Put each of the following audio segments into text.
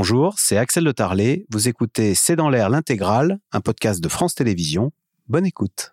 Bonjour, c'est Axel de Tarlet. Vous écoutez C'est dans l'air l'intégrale, un podcast de France Télévisions. Bonne écoute.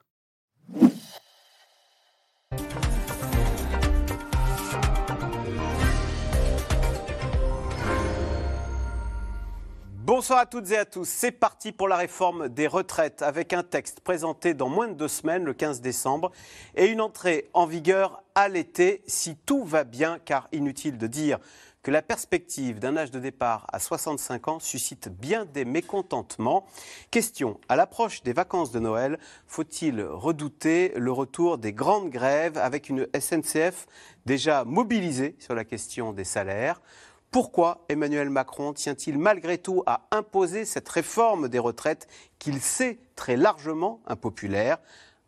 Bonsoir à toutes et à tous. C'est parti pour la réforme des retraites avec un texte présenté dans moins de deux semaines, le 15 décembre, et une entrée en vigueur à l'été si tout va bien, car inutile de dire que la perspective d'un âge de départ à 65 ans suscite bien des mécontentements. Question, à l'approche des vacances de Noël, faut-il redouter le retour des grandes grèves avec une SNCF déjà mobilisée sur la question des salaires? Pourquoi Emmanuel Macron tient-il malgré tout à imposer cette réforme des retraites qu'il sait très largement impopulaire?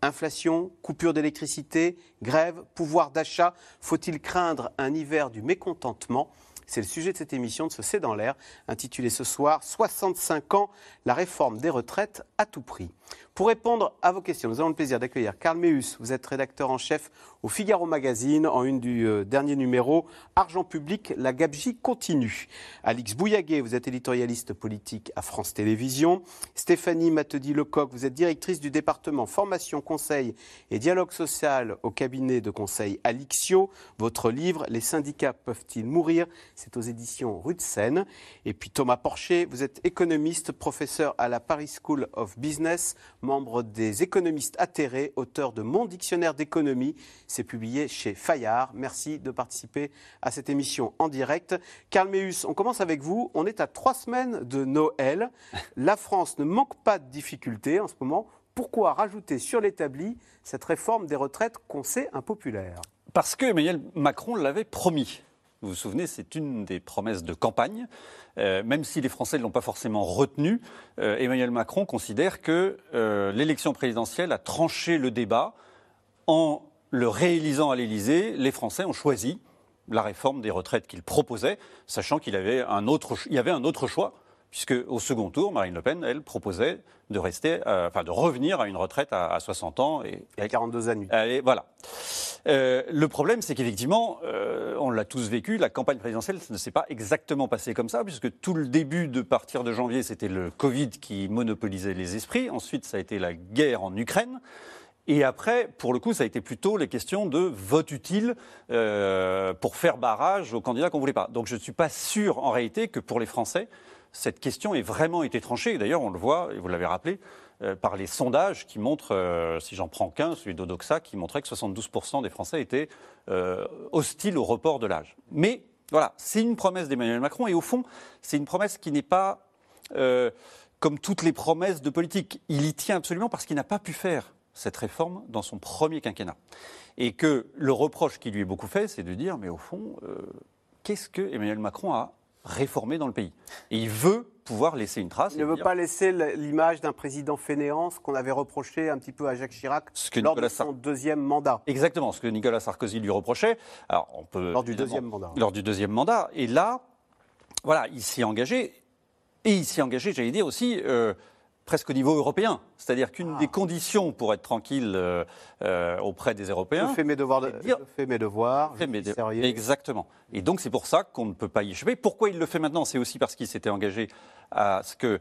Inflation, coupure d'électricité, grève, pouvoir d'achat, faut-il craindre un hiver du mécontentement? C'est le sujet de cette émission de ce C'est dans l'air, intitulée ce soir 65 ans, la réforme des retraites à tout prix. Pour répondre à vos questions, nous avons le plaisir d'accueillir Karl Meus. Vous êtes rédacteur en chef au Figaro Magazine, en une du euh, dernier numéro, Argent public, la gabegie continue. Alix Bouillaguet, vous êtes éditorialiste politique à France Télévisions. Stéphanie Matedi-Lecoq, vous êtes directrice du département formation, conseil et dialogue social au cabinet de conseil Alixio. Votre livre, Les syndicats peuvent-ils mourir? C'est aux éditions Rue de Seine. Et puis Thomas Porcher, vous êtes économiste, professeur à la Paris School of Business membre des économistes atterrés, auteur de Mon dictionnaire d'économie. C'est publié chez Fayard. Merci de participer à cette émission en direct. Karl Meus, on commence avec vous. On est à trois semaines de Noël. La France ne manque pas de difficultés en ce moment. Pourquoi rajouter sur l'établi cette réforme des retraites qu'on sait impopulaire? Parce que Emmanuel Macron l'avait promis. Vous vous souvenez, c'est une des promesses de campagne. Euh, même si les Français ne l'ont pas forcément retenu, euh, Emmanuel Macron considère que euh, l'élection présidentielle a tranché le débat. En le réalisant à l'Élysée, les Français ont choisi la réforme des retraites qu'il proposait, sachant qu'il y avait un autre choix puisque au second tour, Marine Le Pen, elle, proposait de rester, euh, enfin de revenir à une retraite à, 60 ans et, à 42 années. Allez, voilà. Euh, le problème, c'est qu'effectivement, euh, on l'a tous vécu, la campagne présidentielle ne s'est pas exactement passée comme ça, puisque tout le début de partir de janvier, c'était le Covid qui monopolisait les esprits. Ensuite, ça a été la guerre en Ukraine. Et après, pour le coup, ça a été plutôt les questions de vote utile pour faire barrage aux candidats qu'on voulait pas. Donc je ne suis pas sûr, en réalité, que pour les Français, cette question ait vraiment été tranchée. D'ailleurs, on le voit, et vous l'avez rappelé, euh, par les sondages qui montrent, euh, si j'en prends qu'un, celui d'Odoxa, qui montrait que 72% des Français étaient euh, hostiles au report de l'âge. Mais voilà, c'est une promesse d'Emmanuel Macron, et au fond, c'est une promesse qui n'est pas comme toutes les promesses de politique. Il y tient absolument parce qu'il n'a pas pu faire cette réforme dans son premier quinquennat. Et que le reproche qui lui est beaucoup fait, c'est de dire, mais au fond, qu'est-ce que Emmanuel Macron a réformer dans le pays. Et il veut pouvoir laisser une trace. Il ne veut pas laisser l'image d'un président fainéant, ce qu'on avait reproché un petit peu à Jacques Chirac lors de son deuxième mandat. Exactement, ce que Nicolas Sarkozy lui reprochait. Alors, on peut lors du deuxième mandat. Lors du deuxième mandat. Et là, voilà, il s'est engagé. Et il s'est engagé, j'allais dire aussi, euh, presque au niveau européen. C'est-à-dire qu'une ah. des conditions pour être tranquille euh, euh, auprès des Européens. Je fais mes devoirs. je fais mes devoirs. Je mes sérieux. Exactement. Et donc c'est pour ça qu'on ne peut pas y échapper. Pourquoi il le fait maintenant? C'est aussi parce qu'il s'était engagé à ce que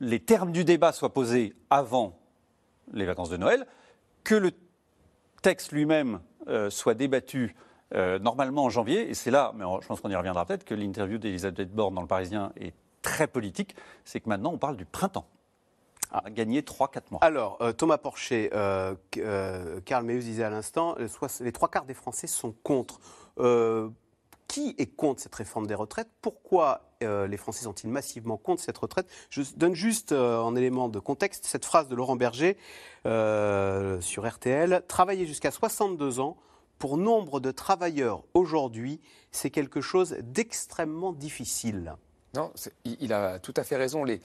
les termes du débat soient posés avant les vacances de Noël, que le texte lui-même euh, soit débattu normalement en janvier. Et c'est là, mais je pense qu'on y reviendra peut-être, que l'interview d'Elisabeth Borne dans le Parisien est très politique, c'est que maintenant on parle du printemps. À ah. gagner 3-4 mois. Alors, euh, Thomas Porcher, euh, euh, Karl Meus disait à l'instant, les trois quarts des Français sont contre. qui est contre cette réforme des retraites? Pourquoi les Français sont-ils massivement contre cette retraite? Je donne juste en élément de contexte cette phrase de Laurent Berger sur RTL. Travailler jusqu'à 62 ans, pour nombre de travailleurs aujourd'hui, c'est quelque chose d'extrêmement difficile. Il a tout à fait raison. Les,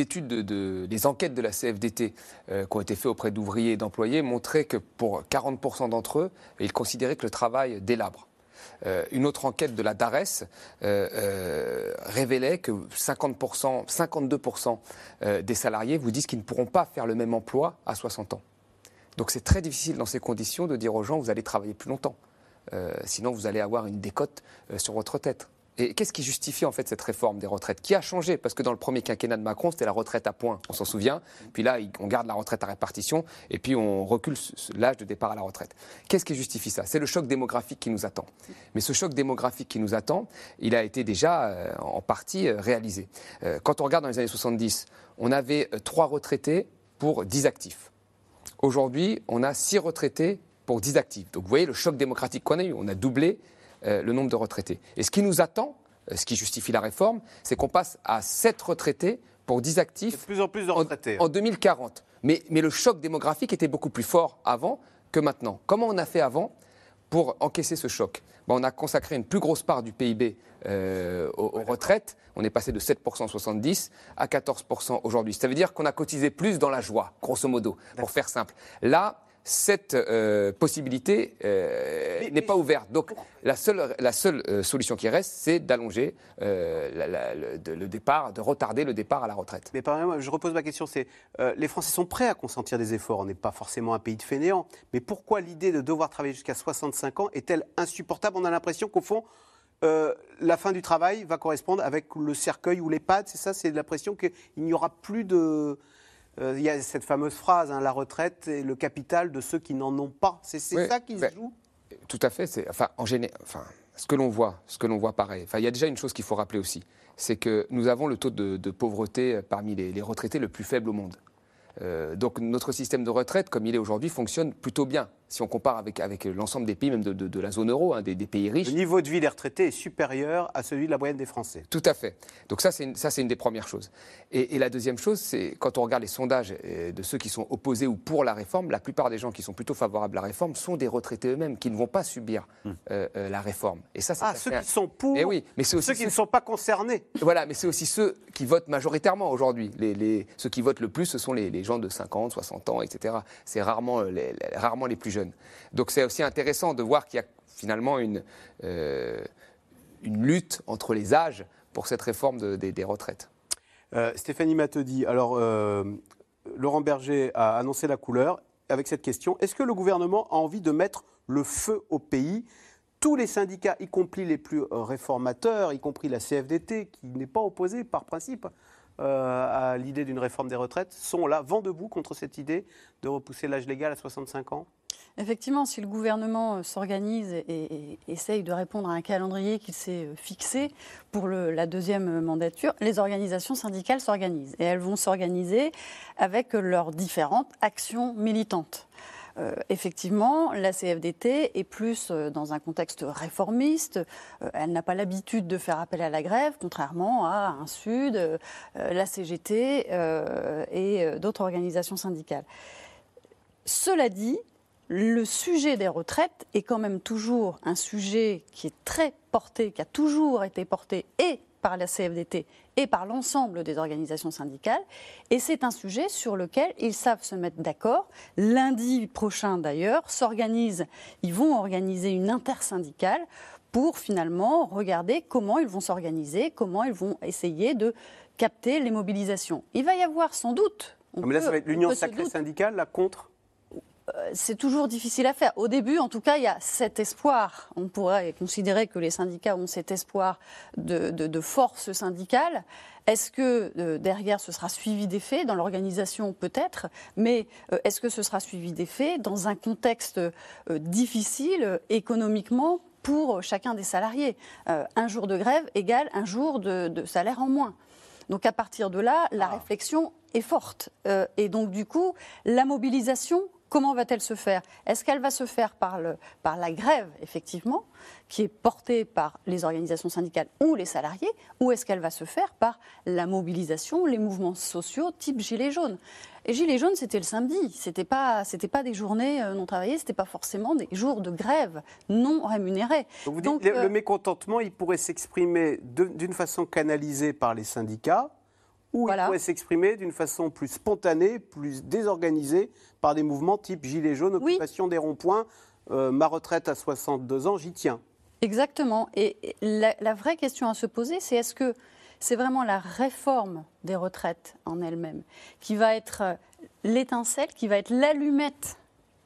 études, de, les enquêtes de la CFDT euh, qui ont été faites auprès d'ouvriers et d'employés montraient que pour 40% d'entre eux, ils considéraient que le travail délabre. Euh, une autre enquête de la DARES euh, révélait que 50%, 52% des salariés vous disent qu'ils ne pourront pas faire le même emploi à 60 ans. Donc c'est très difficile dans ces conditions de dire aux gens vous allez travailler plus longtemps. sinon vous allez avoir une décote sur votre tête. Et qu'est-ce qui justifie en fait cette réforme des retraites? Qui a changé? Parce que dans le premier quinquennat de Macron, c'était la retraite à points, on s'en souvient. Puis là, on garde la retraite à répartition et puis on recule l'âge de départ à la retraite. Qu'est-ce qui justifie ça? C'est le choc démographique qui nous attend. Mais ce choc démographique qui nous attend, il a été déjà euh, en partie euh, réalisé. Euh, quand on regarde dans les années 70, on avait trois retraités pour 10 actifs. Aujourd'hui, on a six retraités pour 10 actifs. Donc vous voyez le choc démocratique qu'on a eu. On a doublé euh, le nombre de retraités. Et ce qui nous attend, euh, ce qui justifie la réforme, c'est qu'on passe à 7 retraités pour 10 actifs. De plus en plus de retraités. En, 2040. Mais, mais le choc démographique était beaucoup plus fort avant que maintenant. Comment on a fait avant pour encaisser ce choc? Ben, On a consacré une plus grosse part du PIB euh, aux, aux, retraites. On est passé de 7% en 70 à 14% aujourd'hui. Ça veut dire qu'on a cotisé plus dans la joie, grosso modo, pour faire simple. Là, cette euh, possibilité euh, n'est pas ouverte. Donc la seule, la seule euh, solution qui reste, c'est d'allonger le, le, départ, de retarder le départ à la retraite. Mais par exemple, je repose ma question, c'est les Français sont prêts à consentir des efforts. On n'est pas forcément un pays de fainéants. Mais pourquoi l'idée de devoir travailler jusqu'à 65 ans est-elle insupportable? On a l'impression qu'au fond, la fin du travail va correspondre avec le cercueil ou l'EHPAD. C'est ça, c'est l'impression qu'il n'y aura plus de il y a cette fameuse phrase, hein, la retraite est le capital de ceux qui n'en ont pas. C'est ça qui se joue? Tout à fait. Enfin, en général, enfin, ce que l'on voit, ce que l'on voit pareil. Enfin, il y a déjà une chose qu'il faut rappeler aussi, c'est que nous avons le taux de, pauvreté parmi les, retraités le plus faible au monde. Euh, donc notre système de retraite, comme il est aujourd'hui, fonctionne plutôt bien si on compare avec, avec l'ensemble des pays, même de, la zone euro, hein, des, pays riches. Le niveau de vie des retraités est supérieur à celui de la moyenne des Français. Tout à fait. Donc ça, c'est une, ça, c'est une des premières choses. Et, la deuxième chose, c'est quand on regarde les sondages euh, de ceux qui sont opposés ou pour la réforme, la plupart des gens qui sont plutôt favorables à la réforme sont des retraités eux-mêmes, qui ne vont pas subir hmm. euh, euh, la réforme. Et ça, c'est ah, ceux qui sont pour, et eh oui, mais c'est aussi ceux qui ne sont pas concernés. Voilà, mais c'est aussi ceux qui votent majoritairement aujourd'hui. Les, les, ceux qui votent le plus, ce sont les, les, gens de 50, 60 ans, etc. C'est rarement les, rarement les plus jeunes. Donc c'est aussi intéressant de voir qu'il y a finalement une, euh, lutte entre les âges pour cette réforme des retraites. Euh, Stéphanie Matedi, alors euh, Laurent Berger a annoncé la couleur avec cette question. Est-ce que le gouvernement a envie de mettre le feu au pays? Tous les syndicats, y compris les plus réformateurs, y compris la CFDT, qui n'est pas opposée par principe à l'idée d'une réforme des retraites, sont là, vent debout contre cette idée de repousser l'âge légal à 65 ans? Effectivement, si le gouvernement euh, s'organise et, essaye de répondre à un calendrier qu'il s'est euh, fixé pour la deuxième mandature, les organisations syndicales s'organisent. Et elles vont s'organiser avec leurs différentes actions militantes. Euh, effectivement, la CFDT est plus dans un contexte réformiste. elle n'a pas l'habitude de faire appel à la grève, contrairement à un Sud, la CGT et d'autres organisations syndicales. Cela dit, le sujet des retraites est quand même toujours un sujet qui est très porté, qui a toujours été porté et par la CFDT et par l'ensemble des organisations syndicales. Et c'est un sujet sur lequel ils savent se mettre d'accord. Lundi prochain, d'ailleurs, s'organise, ils vont organiser une intersyndicale pour finalement regarder comment ils vont s'organiser, comment ils vont essayer de capter les mobilisations. Il va y avoir sans doute. Mais là, ça va être l'union sacrée syndicale, là, contre c'est toujours difficile à faire. Au début, en tout cas, il y a cet espoir. On pourrait considérer que les syndicats ont cet espoir de, force syndicale. Est-ce que euh, derrière ce sera suivi des faits dans l'organisation peut-être, mais euh, est-ce que ce sera suivi des faits dans un contexte difficile économiquement pour chacun des salariés? Un jour de grève égale un jour de, de, salaire en moins. Donc à partir de là, la ah. réflexion est forte. et donc du coup, la mobilisation Comment va-t-elle se faire? Est-ce qu'elle va se faire par, le, par la grève, effectivement, qui est portée par les organisations syndicales ou les salariés, ou est-ce qu'elle va se faire par la mobilisation, les mouvements sociaux type Gilets jaunes? Et Gilets jaunes, c'était le samedi, c'était pas, c'était pas des journées euh, non travaillées, c'était pas forcément des jours de grève non rémunérés. vous dites, le euh, mécontentement, il pourrait s'exprimer d'une façon canalisée par les syndicats, ou il pourrait s'exprimer d'une façon plus spontanée, plus désorganisée, par des mouvements type Gilets jaunes, occupation des ronds-points, euh, ma retraite à 62 ans, j'y tiens. Exactement. Et la, vraie question à se poser, c'est est-ce que c'est vraiment la réforme des retraites en elle-même qui va être euh, l'étincelle, qui va être l'allumette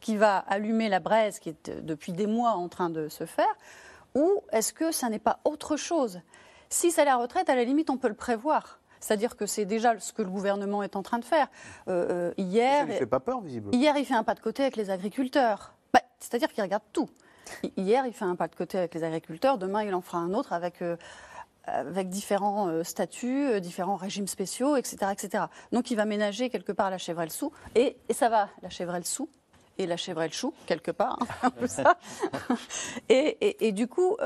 qui va allumer la braise qui est euh, depuis des mois en train de se faire, ou est-ce que ça n'est pas autre chose? Si c'est la retraite, à la limite, on peut le prévoir. C'est-à-dire que c'est déjà ce que le gouvernement est en train de faire. Euh, euh, hier, ça ne fait pas peur, visiblement. Hier, il fait un pas de côté avec les agriculteurs. Bah, c'est-à-dire qu'il regarde tout. Hier, il fait un pas de côté avec les agriculteurs. Demain, il en fera un autre avec. Euh, avec différents statuts, différents régimes spéciaux, etc., etc. Donc il va ménager quelque part la sous, et, et ça va, la chèvrelle sous, et la chèvrelle chou, quelque part, hein, ça. Et, et, du coup,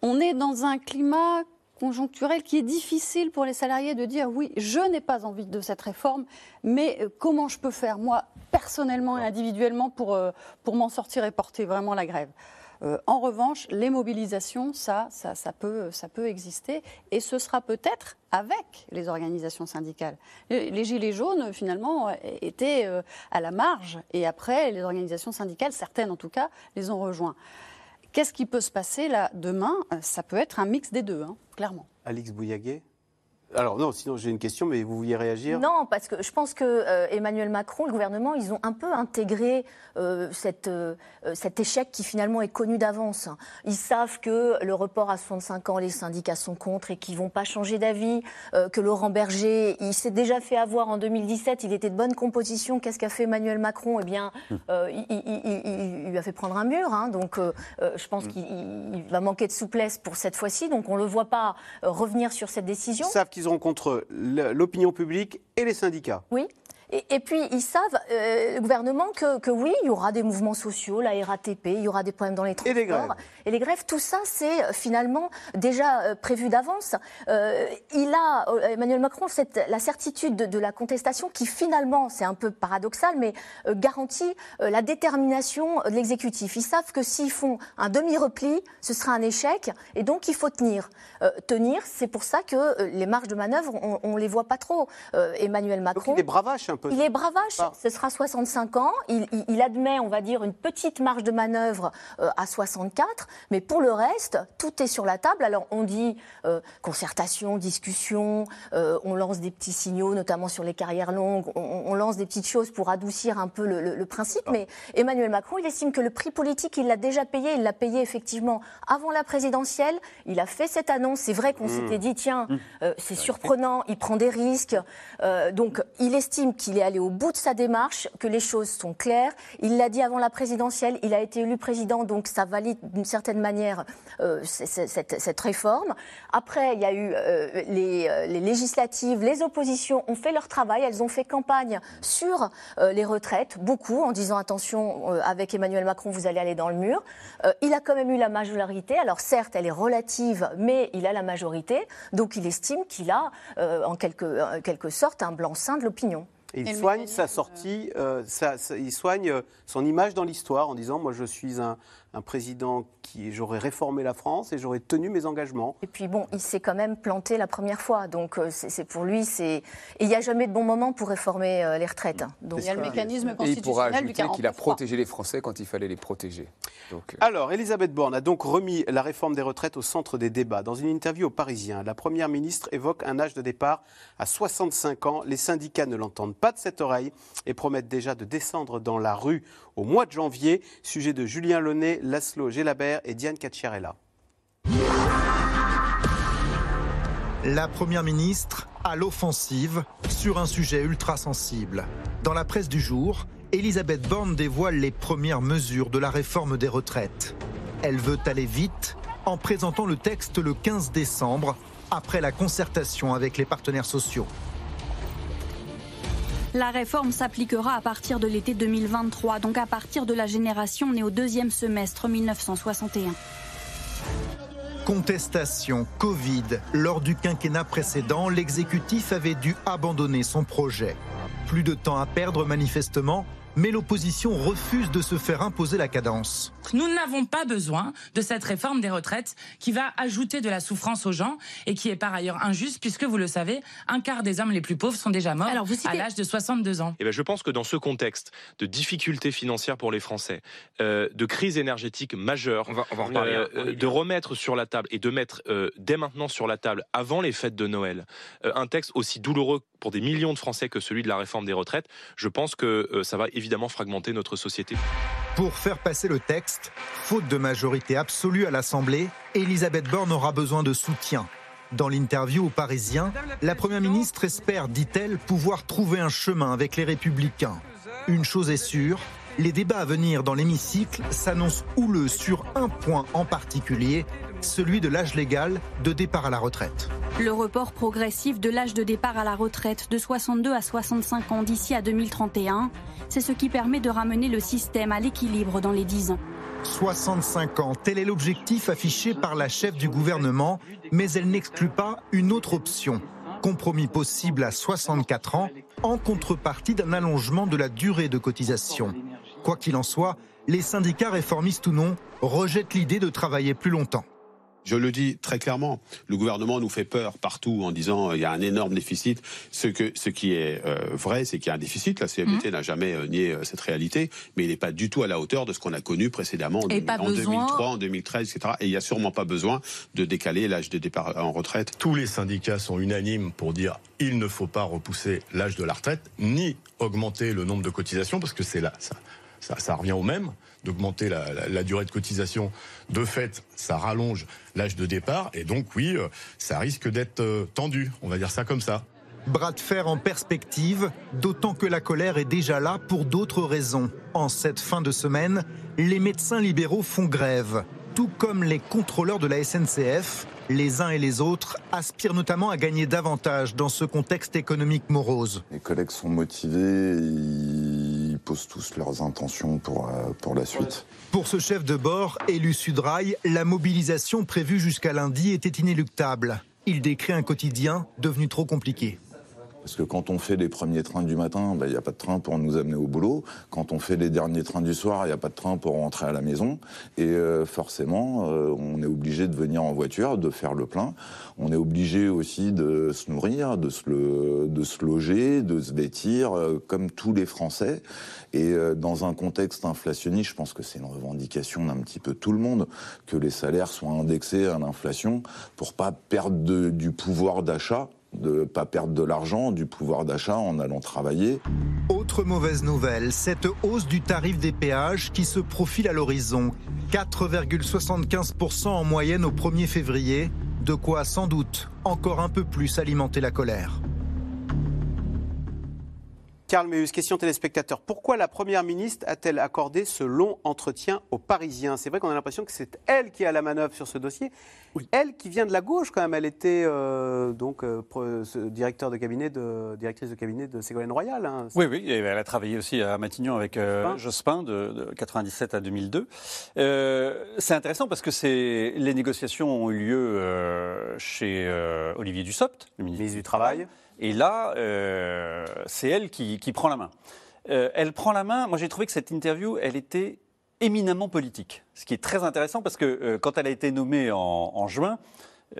on est dans un climat conjoncturel qui est difficile pour les salariés de dire oui, je n'ai pas envie de cette réforme, mais euh, comment je peux faire, moi, personnellement et individuellement, pour, euh, pour m'en sortir et porter vraiment la grève? Euh, en revanche, les mobilisations, ça, ça, ça, peut, ça peut exister et ce sera peut-être avec les organisations syndicales. Les Gilets jaunes, finalement, étaient à la marge et après, les organisations syndicales, certaines en tout cas, les ont rejoints. Qu'est-ce qui peut se passer là demain? Ça peut être un mix des deux, hein, clairement. Alix Bouillaguet? Alors non, sinon j'ai une question, mais vous vouliez réagir? Non, parce que je pense que euh, Emmanuel Macron, le gouvernement, ils ont un peu intégré euh, cette, euh, cet échec qui finalement est connu d'avance. Ils savent que le report à 65 ans, les syndicats sont contre et qu'ils vont pas changer d'avis. que Laurent Berger, il s'est déjà fait avoir en 2017, il était de bonne composition. Qu'est-ce qu'a fait Emmanuel Macron? Eh bien, hum. il, lui a fait prendre un mur. Hein. donc, je pense hum. qu'il va manquer de souplesse pour cette fois-ci. Donc, on le voit pas revenir sur cette décision qu'ils contre l'opinion publique et les syndicats. Et, puis, ils savent, euh, le gouvernement, que, oui, il y aura des mouvements sociaux, la RATP, il y aura des problèmes dans les transports. Et les grèves. Et les grèves, tout ça, c'est euh, finalement déjà euh, prévu d'avance. il a, Emmanuel Macron, cette, la certitude de, la contestation qui, finalement, c'est un peu paradoxal, mais garantit la détermination de l'exécutif. Ils savent que s'ils font un demi-repli, ce sera un échec, et donc il faut tenir. tenir, c'est pour ça que les marges de manœuvre, on ne les voit pas trop. Emmanuel Macron. Donc il est bravache, il est bravache, ce sera 65 ans. Il, admet, on va dire, une petite marge de manœuvre euh, à 64, mais pour le reste, tout est sur la table. Alors on dit euh, concertation, discussion, euh, on lance des petits signaux, notamment sur les carrières longues, on, lance des petites choses pour adoucir un peu le, principe, ah. mais Emmanuel Macron, il estime que le prix politique, il l'a déjà payé, il l'a payé effectivement avant la présidentielle, il a fait cette annonce, c'est vrai qu'on mmh. s'était dit, tiens, mmh. c'est surprenant, il prend des risques, donc il estime qu'il qu'il est allé au bout de sa démarche, que les choses sont claires. Il l'a dit avant la présidentielle, il a été élu président, donc ça valide d'une certaine manière euh, cette, réforme. Après, il y a eu euh, euh, les, législatives, les oppositions ont fait leur travail, elles ont fait campagne sur les retraites, beaucoup, en disant attention, avec Emmanuel Macron, vous allez aller dans le mur. il a quand même eu la majorité, alors certes, elle est relative, mais il a la majorité, donc il estime qu'il a, en quelque, en quelque sorte, un blanc-seing de l'opinion il soigne sa sortie, euh, il soigne son image dans l'histoire en disant Moi, je suis un, un président qui j'aurais réformé la France et j'aurais tenu mes engagements. Et puis bon, il s'est quand même planté la première fois, donc euh, c'est pour lui, c'est il n'y a jamais de bon moment pour réformer euh, les retraites. Donc, il y a le mécanisme constitutionnel et il pourra ajouter qu'il a protégé les Français quand il fallait les protéger. Donc, euh, Alors, Elisabeth Borne a donc remis la réforme des retraites au centre des débats. Dans une interview au Parisien, la première ministre évoque un âge de départ à 65 ans. Les syndicats ne l'entendent pas de cette oreille et promettent déjà de descendre dans la rue au mois de janvier. Sujet de Julien Launay, Laszlo Gelabert et Diane Cacciarella. La Première ministre à l'offensive sur un sujet ultra sensible. Dans la presse du jour, Elisabeth Borne dévoile les premières mesures de la réforme des retraites. Elle veut aller vite en présentant le texte le 15 décembre, après la concertation avec les partenaires sociaux. La réforme s'appliquera à partir de l'été 2023, donc à partir de la génération née au deuxième semestre 1961. Contestation, Covid. Lors du quinquennat précédent, l'exécutif avait dû abandonner son projet. Plus de temps à perdre manifestement mais l'opposition refuse de se faire imposer la cadence. Nous n'avons pas besoin de cette réforme des retraites qui va ajouter de la souffrance aux gens et qui est par ailleurs injuste puisque vous le savez, un quart des hommes les plus pauvres sont déjà morts à l'âge de 62 ans. Et eh ben je pense que dans ce contexte de difficultés financières pour les Français, euh, de crise énergétique majeure, euh, de remettre sur la table et de mettre euh, dès maintenant sur la table, avant les fêtes de Noël, un texte aussi douloureux pour des millions de Français que celui de la réforme des retraites, je pense que ça va évidemment fragmenter notre société. Pour faire passer le texte, faute de majorité absolue à l'Assemblée, Elisabeth Borne aura besoin de soutien. Dans l'interview aux Parisiens, la Première ministre espère, dit-elle, pouvoir trouver un chemin avec les républicains. Une chose est sûre, les débats à venir dans l'hémicycle s'annoncent houleux sur un point en particulier, celui de l'âge légal de départ à la retraite. Le report progressif de l'âge de départ à la retraite de 62 à 65 ans d'ici à 2031, c'est ce qui permet de ramener le système à l'équilibre dans les 10 ans. 65 ans, tel est l'objectif affiché par la chef du gouvernement, mais elle n'exclut pas une autre option. Compromis possible à 64 ans, en contrepartie d'un allongement de la durée de cotisation. Quoi qu'il en soit, les syndicats réformistes ou non rejettent l'idée de travailler plus longtemps. Je le dis très clairement, le gouvernement nous fait peur partout en disant il y a un énorme déficit. Ce, que, ce qui est euh, vrai, c'est qu'il y a un déficit. La CFDT mmh. n'a jamais euh, nié euh, cette réalité, mais il n'est pas du tout à la hauteur de ce qu'on a connu précédemment en, 2003, en 2013, etc. Et il n'y a sûrement pas besoin de décaler l'âge de départ en retraite. Tous les syndicats sont unanimes pour dire il ne faut pas repousser l'âge de la retraite, ni augmenter le nombre de cotisations, parce que c'est là, ça, ça, ça revient au même d'augmenter la, durée de cotisation. De fait, ça rallonge l'âge de départ et donc oui, euh, ça risque d'être euh, tendu, on va dire ça comme ça. Bras de fer en perspective, d'autant que la colère est déjà là pour d'autres raisons. En cette fin de semaine, les médecins libéraux font grève, tout comme les contrôleurs de la SNCF. Les uns et les autres aspirent notamment à gagner davantage dans ce contexte économique morose. Les collègues sont motivés, ils posent tous leurs intentions pour, euh, pour la suite. Pour ce chef de bord, élu Sudrail, la mobilisation prévue jusqu'à lundi était inéluctable. Il décrit un quotidien devenu trop compliqué. Parce que quand on fait les premiers trains du matin, ben, il n'y a pas de train pour nous amener au boulot. Quand on fait les derniers trains du soir, il n'y a pas de train pour rentrer à la maison. Et euh, forcément, euh, on est obligé de venir en voiture, de faire le plein. On est obligé aussi de se nourrir, de se, loger, de se vêtir, euh, comme tous les Français. Et dans un contexte inflationniste, je pense que c'est une revendication d'un petit peu tout le monde, que les salaires soient indexés à l'inflation pour pas perdre du pouvoir d'achat de ne pas perdre de l'argent, du pouvoir d'achat en allant travailler. Autre mauvaise nouvelle, cette hausse du tarif des péages qui se profile à l'horizon. 4,75% en moyenne au 1er février, de quoi sans doute encore un peu plus alimenter la colère. Karl Meus, question téléspectateur. Pourquoi la Première ministre a-t-elle accordé ce long entretien aux Parisiens? C'est vrai qu'on a l'impression que c'est elle qui a la manœuvre sur ce dossier. Elle qui vient de la gauche quand même. Elle était euh, donc euh, directeur de cabinet de, directrice de cabinet de Ségolène Royal. Hein. Oui, oui. elle a travaillé aussi à Matignon avec euh, Jospin de, de, 97 à 2002. c'est intéressant parce que les négociations ont eu lieu chez Olivier Dussopt, le ministre, du Travail. Et là, euh, c'est elle qui, prend la main. Euh, elle prend la main. Moi, j'ai trouvé que cette interview, elle était éminemment politique. Ce qui est très intéressant parce que euh, quand elle a été nommée en juin,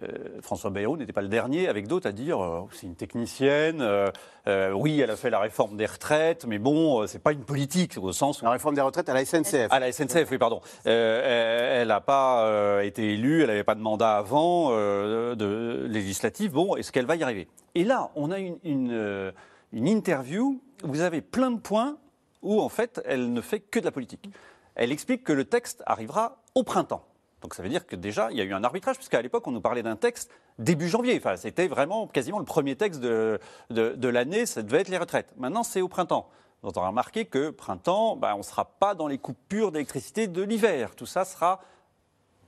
euh, François Bayrou n'était pas le dernier, avec d'autres, à dire euh, c'est une technicienne, euh, oui, elle a fait la réforme des retraites, mais bon, c'est pas une politique, au sens La réforme des retraites à la SNCF. À la SNCF, oui, pardon. elle n'a pas été élue, elle n'avait pas de mandat avant, de législatif, bon, est-ce qu'elle va y arriver? Et là, on a une, une, une interview, vous avez plein de points où, en fait, elle ne fait que de la politique. Elle explique que le texte arrivera au printemps. Donc ça veut dire que déjà, il y a eu un arbitrage, puisqu'à l'époque, on nous parlait d'un texte début janvier. Enfin, c'était vraiment quasiment le premier texte de, l'année, ça devait être les retraites. Maintenant, c'est au printemps. On a remarqué que printemps, ben, on ne sera pas dans les coupures d'électricité de l'hiver. Tout ça sera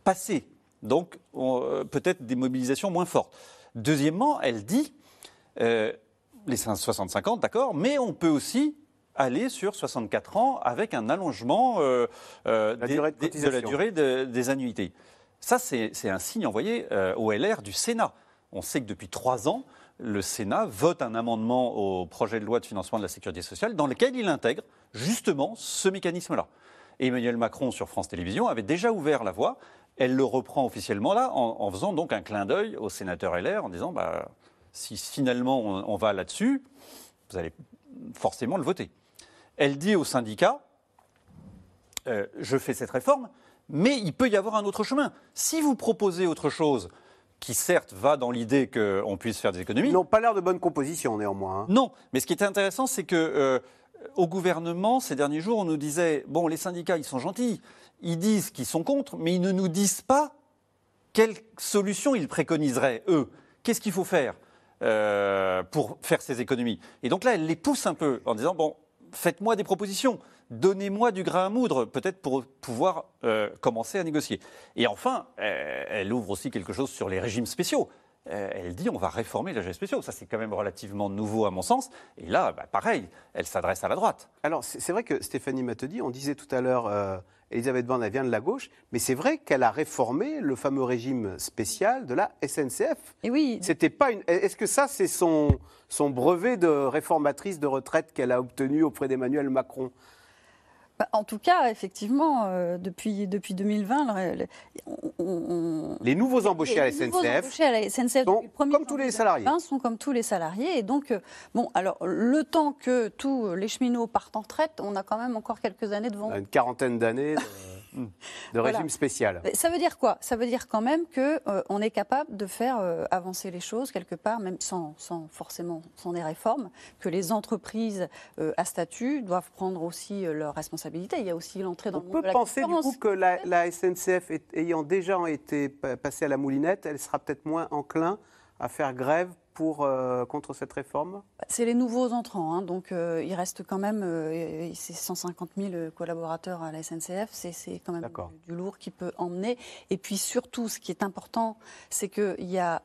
passé. Donc euh, peut-être des mobilisations moins fortes. Deuxièmement, elle dit, euh, les 65 ans, d'accord, mais on peut aussi aller sur 64 ans avec un allongement euh, euh, de, la durée des annuités. Ça, c'est un signe envoyé euh, au LR du Sénat. On sait que depuis trois ans, le Sénat vote un amendement au projet de loi de financement de la sécurité sociale dans lequel il intègre justement ce mécanisme-là. Emmanuel Macron sur France Télévisions avait déjà ouvert la voie. Elle le reprend officiellement là en, faisant donc un clin d'œil au sénateur LR en disant bah, si finalement on va là-dessus, vous allez forcément le voter elle dit aux syndicats euh, Je fais cette réforme, mais il peut y avoir un autre chemin. Si vous proposez autre chose, qui certes va dans l'idée qu'on puisse faire des économies. Ils n'ont pas l'air de bonne composition néanmoins. Hein. Non, mais ce qui est intéressant, c'est que euh, au gouvernement, ces derniers jours, on nous disait bon, les syndicats, ils sont gentils, ils disent qu'ils sont contre, mais ils ne nous disent pas quelle solution ils préconiseraient, eux. qu'est-ce qu'il faut faire euh, pour faire ces économies? Et donc là, elle les pousse un peu en disant, bon, faites-moi des propositions, donnez-moi du grain à moudre, peut-être pour pouvoir euh, commencer à négocier. Et enfin, euh, elle ouvre aussi quelque chose sur les régimes spéciaux. Euh, elle dit on va réformer les régimes spéciaux. Ça, c'est quand même relativement nouveau à mon sens. Et là, bah, pareil, elle s'adresse à la droite. Alors, c'est vrai que Stéphanie dit, on disait tout à l'heure, Elisabeth Borne, elle vient de la gauche, mais c'est vrai qu'elle a réformé le fameux régime spécial de la SNCF. Et oui. C'était pas une. Est-ce que ça, c'est son, son brevet de réformatrice de retraite qu'elle a obtenu auprès d'Emmanuel Macron? En tout cas, effectivement, euh, depuis, depuis 2020, les nouveaux embauchés à la SNCF, embauchés à la SNCF sont comme tous les salariés. sont comme tous les salariés. Et donc, euh, bon, alors, le temps que tous les cheminots partent en retraite, on a quand même encore quelques années devant. Une quarantaine d'années. de régime spécial. Ça veut dire quoi? Ça veut dire quand même qu'on euh, on est capable de faire euh, avancer les choses quelque part, même sans, sans forcément sans des réformes, que les entreprises euh, à statut doivent prendre aussi leurs responsabilités. Il y a aussi l'entrée dans on le monde peut penser du coup que la, la SNCF ayant déjà été passée à la moulinette, elle sera peut-être moins enclin à faire grève pour, euh, contre cette réforme? C'est les nouveaux entrants, hein, donc euh, il reste quand même euh, 150 000 collaborateurs à la SNCF, c'est quand même du, du, lourd qui peut emmener. Et puis surtout, ce qui est important, c'est qu'il y a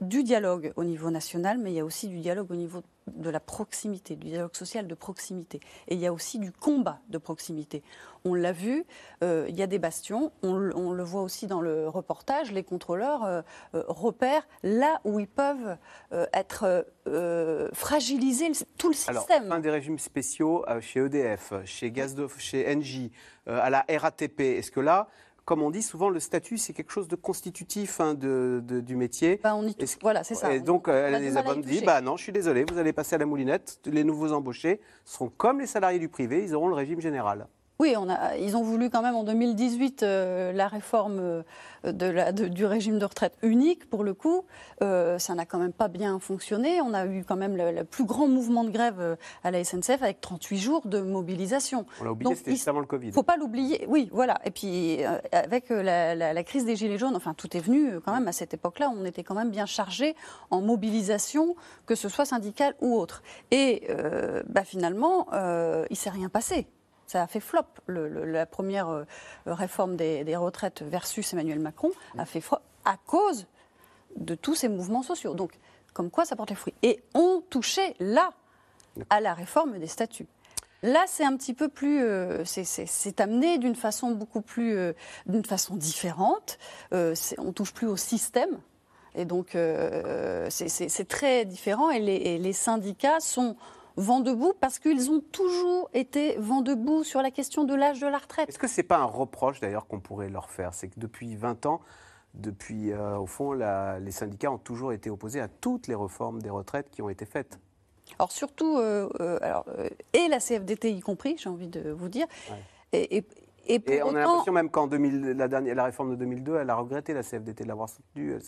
du dialogue au niveau national, mais il y a aussi du dialogue au niveau de la proximité, du dialogue social de proximité. Et il y a aussi du combat de proximité. On l'a vu, euh, il y a des bastions, on, le voit aussi dans le reportage, les contrôleurs euh, euh, repèrent là où ils peuvent être fragilisés, tout le système. Alors, un des régimes spéciaux chez EDF, chez, Gaz chez Engie, à la RATP, est-ce que là, comme on dit souvent, le statut, c'est quelque chose de constitutif hein, de, du métier. Bah, on y voilà, c'est ça. Et donc, elle les a dit, bah non, je suis désolé, vous allez passer à la moulinette. Les nouveaux embauchés seront comme les salariés du privé, ils auront le régime général. Oui, on a, ils ont voulu quand même en 2018 euh, la réforme euh, de la, du régime de retraite unique. Pour le coup, euh, ça n'a quand même pas bien fonctionné. On a eu quand même le, plus grand mouvement de grève à la SNCF avec 38 jours de mobilisation. On l'a oublié, c'était juste avant le Covid. Il ne faut pas l'oublier. Oui, voilà. Et puis avec la, la, crise des Gilets jaunes, enfin tout est venu quand même à cette époque-là. On était quand même bien chargé en mobilisation, que ce soit syndicale ou autre. Et bah, finalement, il ne s'est rien passé ça a fait flop. la première euh, réforme des, retraites versus Emmanuel Macron a fait flop à cause de tous ces mouvements sociaux. Donc, comme quoi ça portait fruit. Et on touchait là à la réforme des statuts. Là, c'est un petit peu plus, euh, c'est amené d'une façon beaucoup plus, euh, d'une façon différente. on touche plus au système, et donc c'est très différent. Et les, et les syndicats sont vent debout parce qu'ils ont toujours été vent debout sur la question de l'âge de la retraite. Est-ce que ce n'est pas un reproche d'ailleurs qu'on pourrait leur faire? C'est que depuis 20 ans, depuis, euh, au fond, les syndicats ont toujours été opposés à toutes les réformes des retraites qui ont été faites. Alors surtout, euh, euh, alors, et la CFDT y compris, j'ai envie de vous dire. Et, et, on a l'impression même qu'en la, la réforme de 2002, elle a regretté la CFDT de l'avoir soutenue.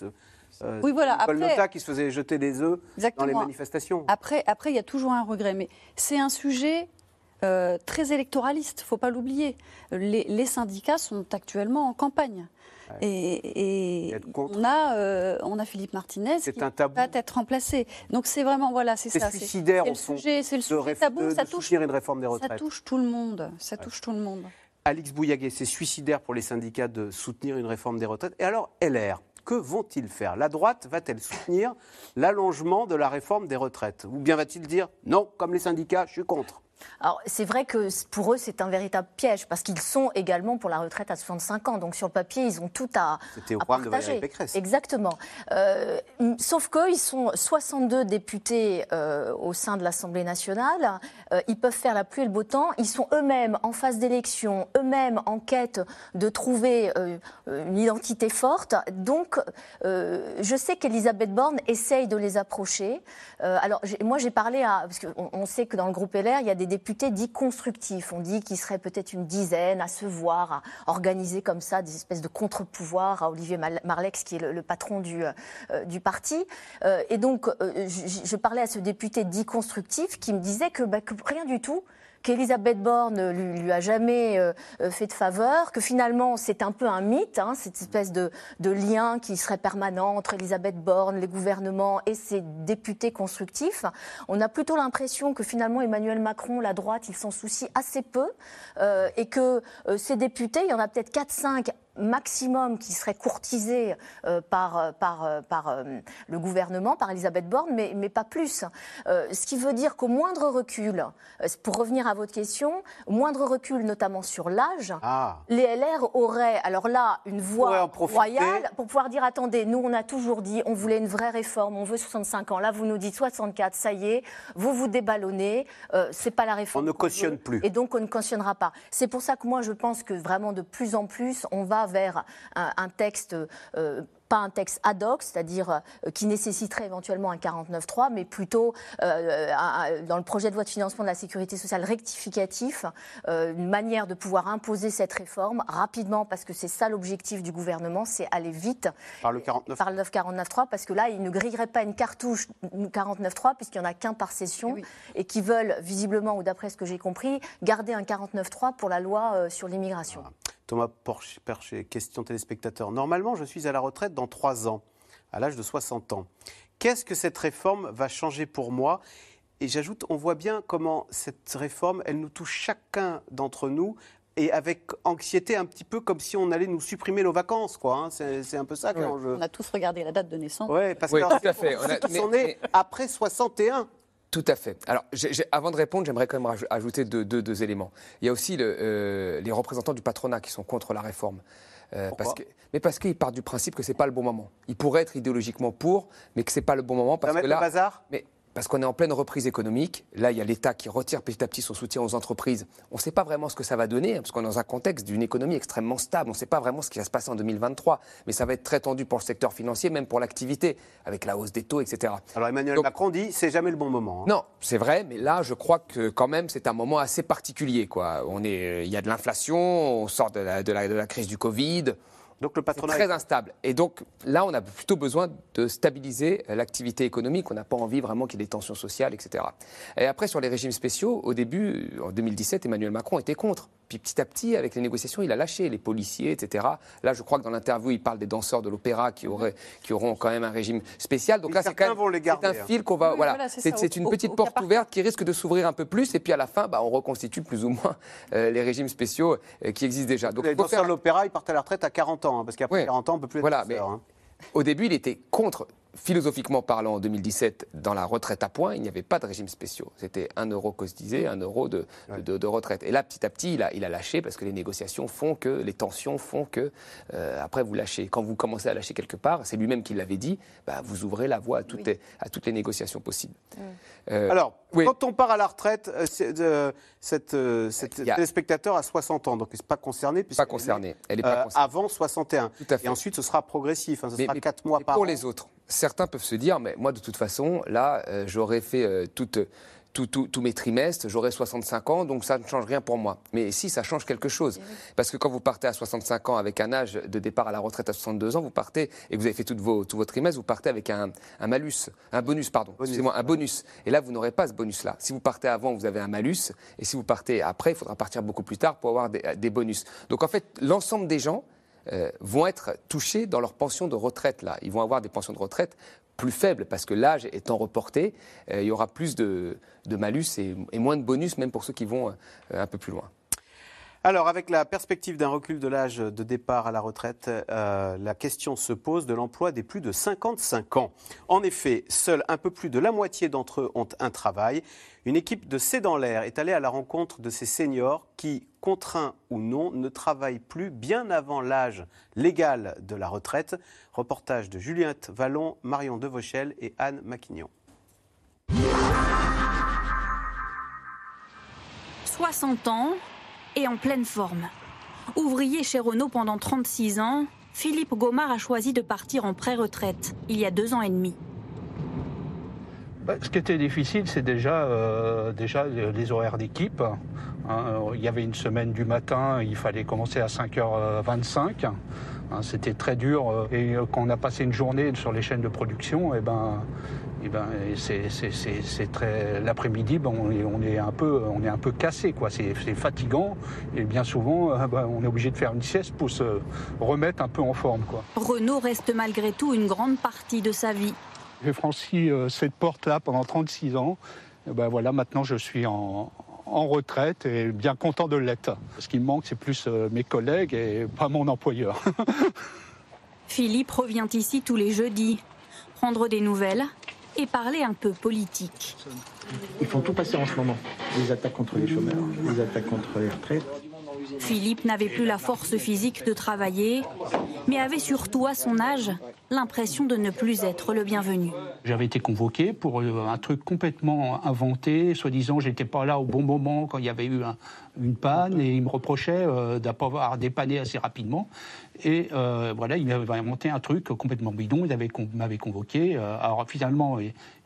Euh, oui, voilà. Paul Nota qui se faisait jeter des œufs dans les manifestations. Après, après, il y a toujours un regret, mais c'est un sujet euh, très électoraliste. Faut pas l'oublier. Les, syndicats sont actuellement en campagne. Et, on, a, euh, on a Philippe Martinez qui va être remplacé. Donc c'est vraiment, voilà, c'est ça. suicidaire, c'est le sujet, c'est le sujet tabou. ça touche, une réforme des retraites. Ça touche tout le monde. Ça touche tout le monde. Alix Bouillaguet, c'est suicidaire pour les syndicats de soutenir une réforme des retraites. Et alors, LR que vont-ils faire? La droite va-t-elle soutenir l'allongement de la réforme des retraites? Ou bien va-t-il dire non, comme les syndicats, je suis contre? Alors, c'est vrai que pour eux, c'est un véritable piège, parce qu'ils sont également pour la retraite à 65 ans. Donc, sur le papier, ils ont tout à. C'était au programme de Valérie Pécresse. Exactement. Euh, sauf qu'ils sont 62 députés euh, au sein de l'Assemblée nationale. Euh, ils peuvent faire la pluie et le beau temps. Ils sont eux-mêmes en phase d'élection, eux-mêmes en quête de trouver une identité forte. Donc, je sais qu'Elisabeth Borne essaye de les approcher. alors, moi, j'ai parlé à. Parce qu'on on sait que dans le groupe LR, il y a des députés dits constructifs. On dit qu'il serait peut-être une dizaine à se voir, à organiser comme ça des espèces de contre-pouvoirs à Olivier Marlex, qui est le, patron du, euh, parti. Euh, et donc, euh, je, parlais à ce député dit constructif qui me disait que, bah, que rien du tout qu'Elisabeth Borne lui, lui a jamais fait de faveur, que finalement c'est un peu un mythe, hein, cette espèce de, lien qui serait permanent entre Elisabeth Borne, les gouvernements et ses députés constructifs. On a plutôt l'impression que finalement Emmanuel Macron, la droite, il s'en soucie assez peu et que ces députés, il y en a peut-être 4-5 maximum qui serait courtisé euh, par, euh, par, euh, par le gouvernement, par Elisabeth Borne, mais, mais pas plus. ce qui veut dire qu'au moindre recul, pour revenir à votre question, au moindre recul, notamment sur l'âge, ah. les LR auraient, alors là, une voix royale pour pouvoir dire attendez, nous, on a toujours dit, on voulait une vraie réforme, on veut 65 ans. Là, vous nous dites 64, ça y est, vous vous déballonnez, c'est pas la réforme. On ne cautionne plus. Et donc, on ne cautionnera pas. C'est pour ça que moi, je pense que vraiment, de plus en plus, on va vers un, texte euh, pas un texte ad hoc, c'est-à-dire euh, qui nécessiterait éventuellement un 49.3, mais plutôt euh, dans le projet de loi de financement de la sécurité sociale rectificatif, une manière de pouvoir imposer cette réforme rapidement, parce que c'est ça l'objectif du gouvernement, c'est aller vite. Par le 49 Par le 49.3, parce que là, il ne grillerait pas une cartouche 49.3, puisqu'il n'y en a qu'un par session, eh et qui veulent, visiblement, ou d'après ce que j'ai compris, garder un 49.3 pour la loi sur l'immigration. Thomas Percher, question téléspectateur. Normalement, je suis à la retraite dans trois ans, à l'âge de 60 ans. Qu'est-ce que cette réforme va changer pour moi? Et j'ajoute, on voit bien comment cette réforme, elle nous touche chacun d'entre nous et avec anxiété, un petit peu comme si on allait nous supprimer nos vacances, quoi. Hein. C'est un peu ça On a tous regardé la date de naissance. Oui, parce que tout à fait. On, est après 61. Tout à fait. Alors, avant de répondre, j'aimerais quand même ajouter deux, éléments. Il y a aussi euh, les représentants du patronat qui sont contre la réforme. Euh, parce que, mais parce qu'ils partent du principe que c'est pas le bon moment. Ils pourraient être idéologiquement pour, mais que c'est pas le bon moment parce que là. Le bazar? mais parce qu'on est en pleine reprise économique. Là, il y a l'État qui retire petit à petit son soutien aux entreprises. On ne sait pas vraiment ce que ça va donner, hein, parce qu'on est dans un contexte d'une économie extrêmement stable. On ne sait pas vraiment ce qui va se passer en 2023. Mais ça va être très tendu pour le secteur financier, même pour l'activité, avec la hausse des taux, etc. Alors Emmanuel Macron dit c'est jamais le bon moment. Hein. Non, c'est vrai, mais là, je crois que quand même, c'est un moment assez particulier. Quoi. On est, il y a de l'inflation, on sort de la, de la crise du Covid. Donc le patronat est très instable. Et donc là, on a plutôt besoin de stabiliser l'activité économique. On n'a pas envie vraiment qu'il y ait des tensions sociales, etc. Et après, sur les régimes spéciaux, au début, en 2017, Emmanuel Macron était contre. Puis petit à petit, avec les négociations, il a lâché les policiers, etc. Là, je crois que dans l'interview, il parle des danseurs de l'opéra qui, auraient, qui auront quand même un régime spécial. Donc là, c'est quand même un hein. fil qu'on va. voilà, c'est une petite porte ouverte qui risque de s'ouvrir un peu plus. Et puis à la fin, bah, on reconstitue plus ou moins euh, les régimes spéciaux euh, qui existent déjà. Donc, les danseurs de l'opéra, ils partent à la retraite à 40 ans, hein, parce qu'après 40 ans, on ne peut plus être voilà, danseur, hein. Au début, il était contre philosophiquement parlant, en 2017, dans la retraite à points, il n'y avait pas de régime spéciaux. C'était un euro cotisé, un euro de, de, retraite. Et là, petit à petit, il a, il a lâché parce que les négociations font que, les tensions font que, euh, après, vous lâchez. Quand vous commencez à lâcher quelque part, c'est lui-même qui l'avait dit, bah, vous ouvrez la voie à toutes, les, à toutes les négociations possibles. Euh, Alors, quand on part à la retraite, euh, cette, cette téléspectateur a 60 ans, donc il n'est pas concerné. Pas concerné. Elle est pas concernée. Avant 61. Tout à fait. Et ensuite, ce sera progressif. Hein, ce sera 4 mois par pour an. les autres certains peuvent se dire, mais moi de toute façon, là, euh, j'aurais fait euh, tous mes trimestres, j'aurai 65 ans, donc ça ne change rien pour moi. Mais si, ça change quelque chose. Parce que quand vous partez à 65 ans avec un âge de départ à la retraite à 62 ans, vous partez, et vous avez fait tous vos, tous vos trimestres, vous partez avec un, malus, un bonus, pardon, excusez-moi, un bonus. Et là, vous n'aurez pas ce bonus-là. Si vous partez avant, vous avez un malus, et si vous partez après, il faudra partir beaucoup plus tard pour avoir des bonus. Donc en fait, l'ensemble des gens, euh, vont être touchés dans leur pension de retraite. Là. Ils vont avoir des pensions de retraite plus faibles parce que l'âge étant reporté, euh, il y aura plus de, malus et, moins de bonus, même pour ceux qui vont euh, un peu plus loin. Alors, avec la perspective d'un recul de l'âge de départ à la retraite, la question se pose de l'emploi des plus de 55 ans. En effet, seul un peu plus de la moitié d'entre eux ont un travail. Une équipe de C'est dans l'air est allée à la rencontre de ces seniors qui, contraints ou non, ne travaillent plus bien avant l'âge légal de la retraite. Reportage de Juliette Vallon, Marion Devauchel et Anne Maquignon. 60 ans et en pleine forme. Ouvrier chez Renault pendant 36 ans, Philippe Gomard a choisi de partir en pré-retraite il y a deux ans et demi. Bah, ce qui était difficile, c'est déjà, euh, déjà les horaires d'équipe. Hein. il y avait une semaine du matin, il fallait commencer à 5h25. Hein, c'était très dur. Et quand on a passé une journée sur les chaînes de production, et eh ben, et eh ben, c'est très l'après-midi, ben, on, est, un peu, on est un peu cassé. C'est fatigant et bien souvent, ben, on est obligé de faire une sieste pour se remettre un peu en forme, quoi. Renault reste malgré tout une grande partie de sa vie. J'ai franchi cette porte-là pendant 36 ans. ben voilà, maintenant je suis en, en retraite et bien content de l'être. Ce qui me manque, c'est plus euh, mes collègues et pas mon employeur. Philippe revient ici tous les jeudis, prendre des nouvelles et parler un peu politique. Ils font tout passer en ce moment. Les attaques contre les chômeurs, les attaques contre les retraites. Philippe n'avait plus la force physique de travailler, mais avait surtout à son âge l'impression de ne plus être le bienvenu. J'avais été convoqué pour euh, un truc complètement inventé, soi-disant j'étais pas là au bon moment quand il y avait eu une panne et il me reprochait euh, d'avoir dépanné assez rapidement. Et euh, voilà, il m'avait inventé un truc complètement bidon, il m'avait convoqué. alors finalement,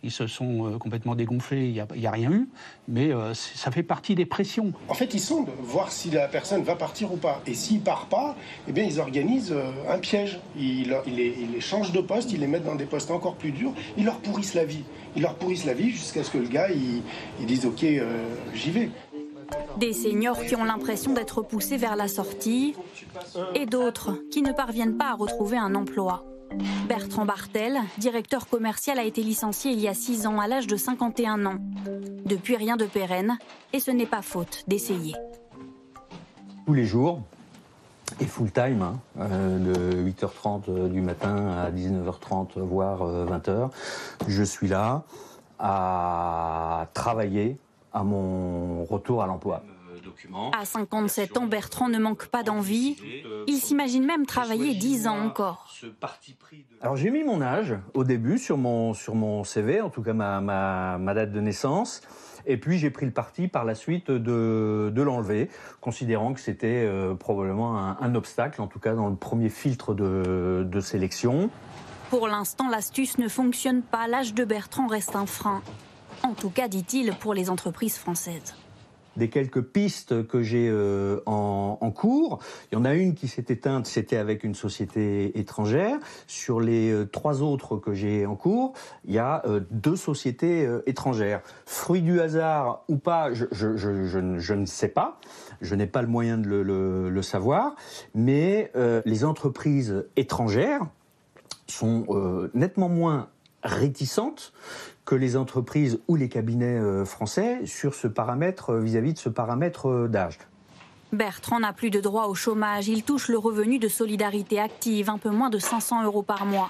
ils se sont complètement dégonflés, il n'y a, rien eu, mais ça fait partie des pressions. En fait, ils sondent, voir si la personne va partir ou pas. Et s'il part pas, eh bien, ils organisent un piège. Ils, ils, les, ils les changent de poste, ils les mettent dans des postes encore plus durs, ils leur pourrissent la vie. Ils leur pourrissent la vie jusqu'à ce que le gars, il, dise OK, euh, j'y vais. Des seniors qui ont l'impression d'être poussés vers la sortie et d'autres qui ne parviennent pas à retrouver un emploi. Bertrand Bartel, directeur commercial, a été licencié il y a 6 ans à l'âge de 51 ans. Depuis rien de pérenne, et ce n'est pas faute d'essayer. Tous les jours, et full time, hein, euh, de 8h30 euh, du matin à 19h30, voire 20h. Euh, je suis là à travailler à mon retour à l'emploi. À 57 ans, Bertrand ne manque pas d'envie. Il s'imagine même travailler 10 ans encore. Alors j'ai mis mon âge au début sur mon, sur mon CV, en tout cas ma, ma, ma date de naissance. Et puis j'ai pris le parti par la suite de, de l'enlever, considérant que c'était euh, probablement un, obstacle, en tout cas dans le premier filtre de, de sélection. Pour l'instant, l'astuce ne fonctionne pas. L'âge de Bertrand reste un frein. En tout cas, dit-il, pour les entreprises françaises des quelques pistes que j'ai euh, en, cours. Il y en a une qui s'est éteinte, c'était avec une société étrangère. Sur les euh, trois autres que j'ai en cours, il y a euh, deux sociétés étrangères. Fruit du hasard ou pas, je, ne sais pas. Je n'ai pas le moyen de le, savoir. Mais les entreprises étrangères sont nettement moins réticentes que les entreprises ou les cabinets euh, français sur ce paramètre euh, vis-à-vis de ce paramètre euh, d'âge. Bertrand n'a plus de droit au chômage. Il touche le revenu de solidarité active, un peu moins de 500 euros par mois.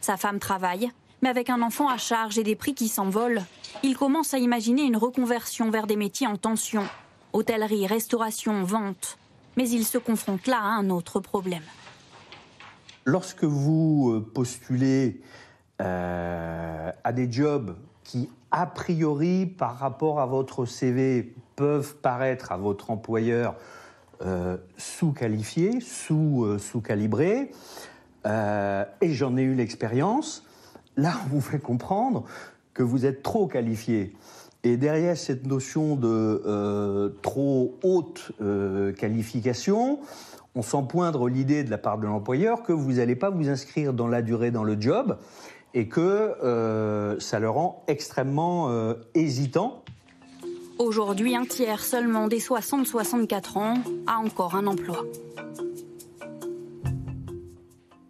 Sa femme travaille, mais avec un enfant à charge et des prix qui s'envolent, il commence à imaginer une reconversion vers des métiers en tension. Hôtellerie, restauration, vente. Mais il se confronte là à un autre problème. Lorsque vous postulez euh, à des jobs qui, a priori, par rapport à votre CV, peuvent paraître à votre employeur euh, sous-qualifiés, sous, euh, sous-calibrés, et j'en ai eu l'expérience, là, on vous fait comprendre que vous êtes trop qualifié. Et derrière cette notion de trop haute qualification, on sent poindre l'idée de la part de l'employeur que vous n'allez pas vous inscrire dans la durée dans le job et que euh, ça le rend extrêmement euh, hésitant. Aujourd'hui, un tiers seulement des 60-64 ans a encore un emploi.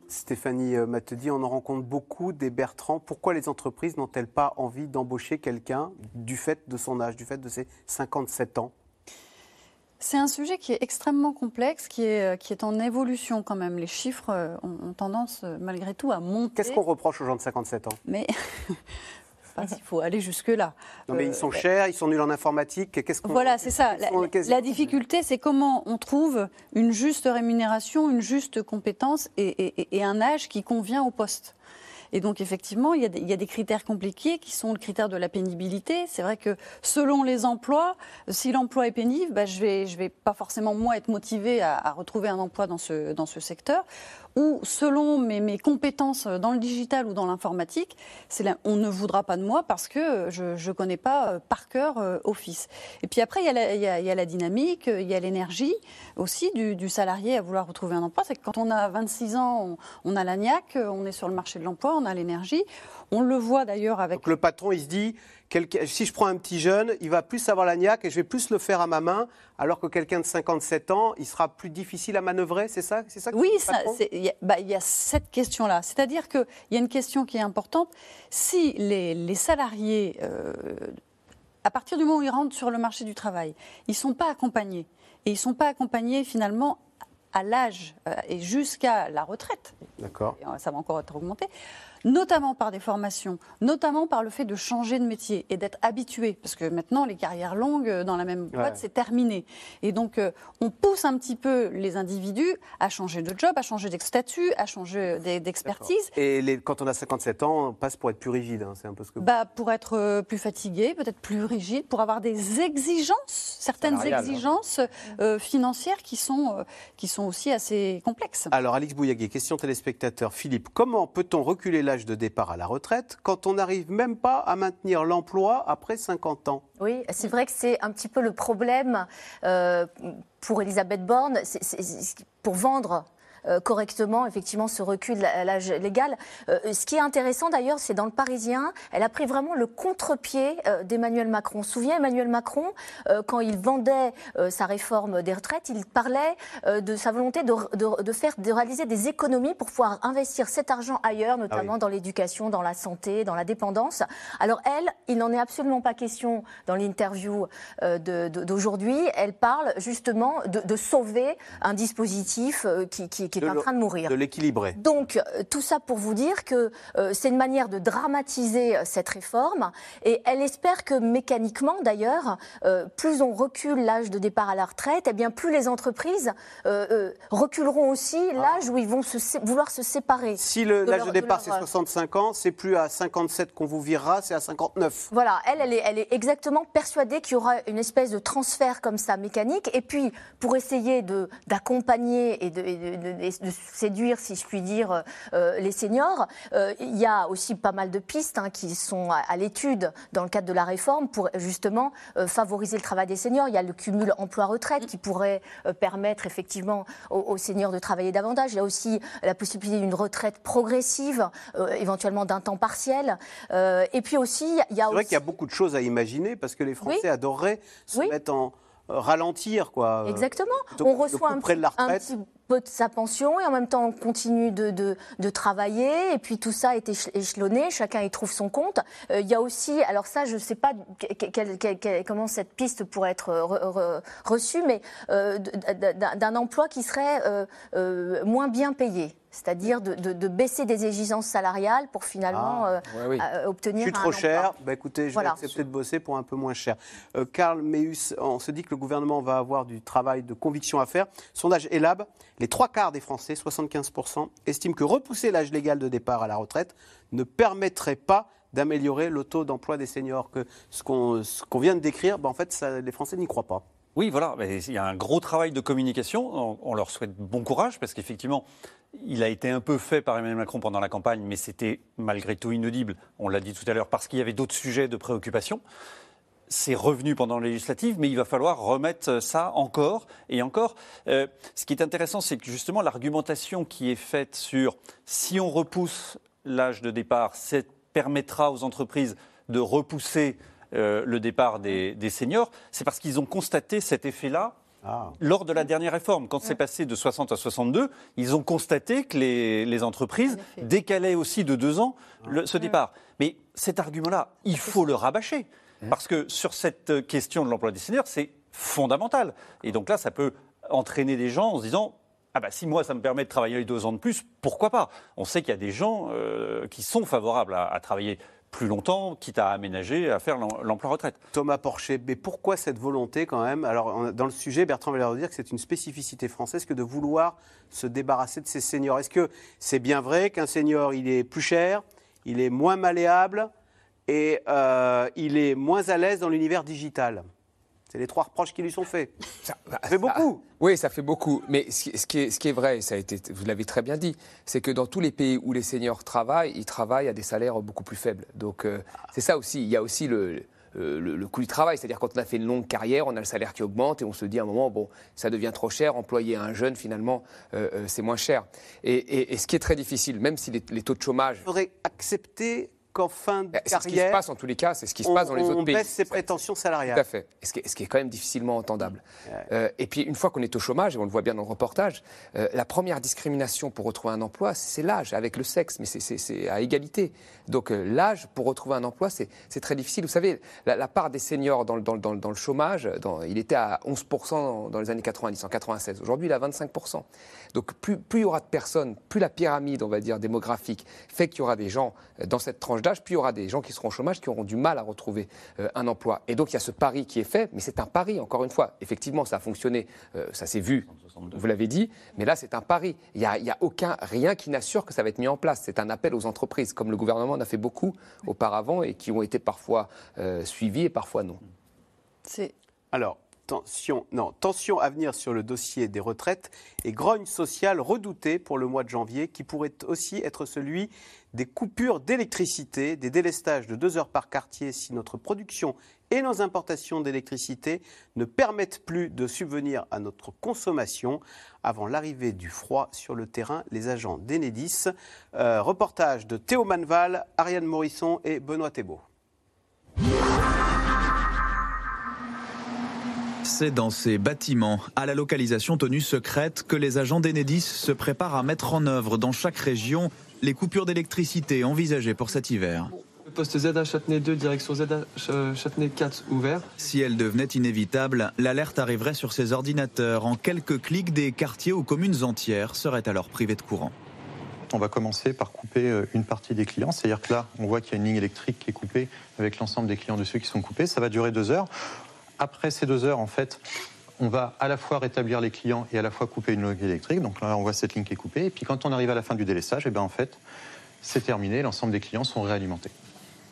Stéphanie Matedi, on en rencontre beaucoup des Bertrand. Pourquoi les entreprises n'ont-elles pas envie d'embaucher quelqu'un du fait de son âge, du fait de ses 57 ans? C'est un sujet qui est extrêmement complexe, qui est, euh, qui est en évolution quand même. Les chiffres euh, ont, tendance euh, malgré tout à monter. Qu'est-ce qu'on reproche aux gens de 57 ans? Mais il faut aller jusque-là. Non, mais ils sont chers, ils sont nuls en informatique. Qu'est-ce qu'on Voilà, c'est ça. La, difficulté, c'est comment on trouve une juste rémunération, une juste compétence et, et un âge qui convient au poste. Et donc, effectivement, il y, a des, critères compliqués qui sont le critère de la pénibilité. C'est vrai que selon les emplois, si l'emploi est pénible, bah, je vais, vais pas forcément, moi, être motivé à, retrouver un emploi dans ce, dans ce secteur. Ou selon mes, compétences dans le digital ou dans l'informatique, on ne voudra pas de moi parce que je ne connais pas par cœur Office. Et puis après, il y a la, dynamique, il y a l'énergie aussi du, du, salarié à vouloir retrouver un emploi. C'est que quand on a 26 ans, on, on a l'agnac, on est sur le marché de l'emploi, on a l'énergie. On le voit d'ailleurs avec. Donc le patron, il se dit si je prends un petit jeune, il va plus avoir l'agnac et je vais plus le faire à ma main, alors que quelqu'un de 57 ans, il sera plus difficile à manœuvrer, c'est ça, c'est ça Oui, il y, bah, y, a cette question-là. C'est-à-dire qu'il y a une question qui est importante. Si les, les salariés, euh, à partir du moment où ils rentrent sur le marché du travail, ils ne sont pas accompagnés, et ils ne sont pas accompagnés finalement à l'âge euh, et jusqu'à la retraite. D'accord. Ça va encore être augmenté notamment par des formations, notamment par le fait de changer de métier et d'être habitué, parce que maintenant les carrières longues euh, dans la même boîte, ouais. c'est terminé. Et donc euh, on pousse un petit peu les individus à changer de job, à changer de statut, à changer d'expertise. Et les, quand on a 57 ans, on passe pour être plus rigide, hein, c'est un peu ce que. Bah, pour être euh, plus fatigué, peut-être plus rigide, pour avoir des exigences, certaines exigences hein. euh, financières qui sont, euh, qui sont aussi assez complexes. Alors Alix Bouillagui, question téléspectateur. Philippe, comment peut-on reculer de départ à la retraite quand on n'arrive même pas à maintenir l'emploi après 50 ans Oui, c'est vrai que c'est un petit peu le problème euh, pour Elisabeth Borne. Pour vendre correctement, effectivement, ce recul à l'âge légal. Euh, ce qui est intéressant d'ailleurs, c'est dans le Parisien, elle a pris vraiment le contre-pied euh, d'Emmanuel Macron. On se souvient, Emmanuel Macron, euh, quand il vendait euh, sa réforme des retraites, il parlait euh, de sa volonté de, de, de, faire, de réaliser des économies pour pouvoir investir cet argent ailleurs, notamment ah oui. dans l'éducation, dans la santé, dans la dépendance. Alors elle, il n'en est absolument pas question dans l'interview d'aujourd'hui. Elle parle justement de, de, sauver un dispositif qui, qui qui est de en train de mourir. De l'équilibrer. Donc, euh, tout ça pour vous dire que euh, c'est une manière de dramatiser euh, cette réforme. Et elle espère que mécaniquement, d'ailleurs, euh, plus on recule l'âge de départ à la retraite, eh bien, plus les entreprises euh, reculeront aussi l'âge où ils vont se vouloir se séparer. Si l'âge de, de, départ, c'est 65 ans, c'est plus à 57 qu'on vous virera, c'est à 59. Voilà, elle, elle est, elle est exactement persuadée qu'il y aura une espèce de transfert comme ça mécanique. Et puis, pour essayer d'accompagner et de, et de, de de séduire, si je puis dire, euh, les seniors. Euh, il y a aussi pas mal de pistes hein, qui sont à, à l'étude dans le cadre de la réforme pour justement euh, favoriser le travail des seniors. Il y a le cumul emploi-retraite qui pourrait euh, permettre effectivement aux, aux, seniors de travailler davantage. Il y a aussi la possibilité d'une retraite progressive, euh, éventuellement d'un temps partiel. Euh, et puis aussi, il y a. C'est vrai qu'il y a beaucoup de choses à imaginer parce que les Français oui. adoreraient se oui. mettre en ralentir quoi. Exactement. Donc, on reçoit un petit, un petit, peu de sa pension et en même temps on continue de, de, de travailler et puis tout ça est échelonné, chacun y trouve son compte. Euh, il y a aussi, alors ça je ne sais pas comment cette piste pourrait être re, re, reçue, mais euh, d'un emploi qui serait euh, euh, moins bien payé c'est-à-dire de, de, de, baisser des exigences salariales pour finalement ah, euh, ouais, oui. euh, obtenir. Je suis trop cher, bah, écoutez, je voilà. vais accepter de bosser pour un peu moins cher. Euh, Karl Meus, on se dit que le gouvernement va avoir du travail de conviction à faire. Sondage ELAB, les trois quarts des Français, 75%, estiment que repousser l'âge légal de départ à la retraite ne permettrait pas d'améliorer le taux d'emploi des seniors. Que ce qu'on qu vient de décrire, bah, en fait, ça, les Français n'y croient pas. Oui, voilà, il y a un gros travail de communication. On leur souhaite bon courage parce qu'effectivement, il a été un peu fait par Emmanuel Macron pendant la campagne, mais c'était malgré tout inaudible, on l'a dit tout à l'heure, parce qu'il y avait d'autres sujets de préoccupation. C'est revenu pendant la législative, mais il va falloir remettre ça encore et encore. Euh, ce qui est intéressant, c'est que justement l'argumentation qui est faite sur si on repousse l'âge de départ, ça permettra aux entreprises de repousser euh, le départ des, des seniors, c'est parce qu'ils ont constaté cet effet-là ah. Lors de la dernière réforme, quand c'est passé de 60 à 62, ils ont constaté que les, les entreprises décalaient aussi de deux ans le, ce départ. Mais cet argument-là, il faut le rabâcher. Parce que sur cette question de l'emploi des seniors, c'est fondamental. Et donc là, ça peut entraîner des gens en se disant ah bah si moi ça me permet de travailler les deux ans de plus, pourquoi pas? On sait qu'il y a des gens euh, qui sont favorables à, à travailler plus longtemps, quitte à aménager, à faire l'emploi retraite. Thomas Porcher, mais pourquoi cette volonté quand même? Alors, dans le sujet, Bertrand va dire que c'est une spécificité française que de vouloir se débarrasser de ces seniors. Est-ce que c'est bien vrai qu'un senior, il est plus cher il est moins malléable et euh, il est moins à l'aise dans l'univers digital? C'est les trois reproches qui lui sont faits. Ça, fait beaucoup. oui, ça fait beaucoup. Mais ce qui, est, ce qui est vrai, ça a été, vous l'avez très bien dit, c'est que dans tous les pays où les seniors travaillent, ils travaillent à des salaires beaucoup plus faibles. Donc euh, c'est ça aussi. Il y a aussi le, euh, le, coût du travail. C'est-à-dire quand on a fait une longue carrière, on a le salaire qui augmente et on se dit à un moment, bon, ça devient trop cher, employer un jeune, finalement, c'est moins cher. Et, ce qui est très difficile, même si les, les taux de chômage... Il faudrait accepter qu'en fin de carrière. C'est ce qui se passe en tous les cas, c'est ce qui se passe dans les autres pays. On baisse ses prétentions salariales. Tout à fait. ce, qui est, ce qui est quand même difficilement entendable. Euh, et puis, une fois qu'on est au chômage, et on le voit bien dans le reportage, euh, la première discrimination pour retrouver un emploi, c'est l'âge, avec le sexe, mais c'est à égalité. Donc, euh, l'âge pour retrouver un emploi, c'est très difficile. Vous savez, la, part des seniors dans, dans, dans, dans le chômage, il était à 11% dans les années 90, en 96. Aujourd'hui, il est à 25%. Donc, plus, plus il y aura de personnes, plus la pyramide, on va dire, démographique, fait qu'il y aura des gens dans cette tranche d'âge, puis il y aura des gens qui seront au chômage, qui auront du mal à retrouver euh, un emploi. Et donc il y a ce pari qui est fait, mais c'est un pari, encore une fois. Effectivement, ça a fonctionné, euh, ça s'est vu, vous l'avez dit, mais là c'est un pari. Il n'y a, a, aucun, rien qui n'assure que ça va être mis en place. C'est un appel aux entreprises, comme le gouvernement en a fait beaucoup auparavant et qui ont été parfois euh, suivis et parfois non. C'est alors Tension, non, tension à venir sur le dossier des retraites et grogne sociale redoutée pour le mois de janvier qui pourrait aussi être celui des coupures d'électricité, des délestages de deux heures par quartier si notre production et nos importations d'électricité ne permettent plus de subvenir à notre consommation avant l'arrivée du froid sur le terrain, les agents d'Enedis. Euh, reportage de Théo Manval, Ariane Morisson et Benoît Thébault. C'est dans ces bâtiments, à la localisation tenue secrète, que les agents d'Enedis se préparent à mettre en œuvre dans chaque région les coupures d'électricité envisagées pour cet hiver. Le poste ZH Châtenay 2, direction ZH euh, Châtenay 4 ouvert. Si elle devenait inévitable, l'alerte arriverait sur ces ordinateurs. En quelques clics, des quartiers ou communes entières seraient alors privés de courant. On va commencer par couper euh, une partie des clients. C'est-à-dire que là, on voit qu'il y a une ligne électrique qui est coupée avec l'ensemble des clients de ceux qui sont coupés. Ça va durer deux heures. Après ces deux heures, en fait, on va à la fois rétablir les clients et à la fois couper une ligne électrique. Donc là, on voit cette ligne qui est coupée. Et puis quand on arrive à la fin du délestage, et eh bien en fait, c'est terminé. L'ensemble des clients sont réalimentés.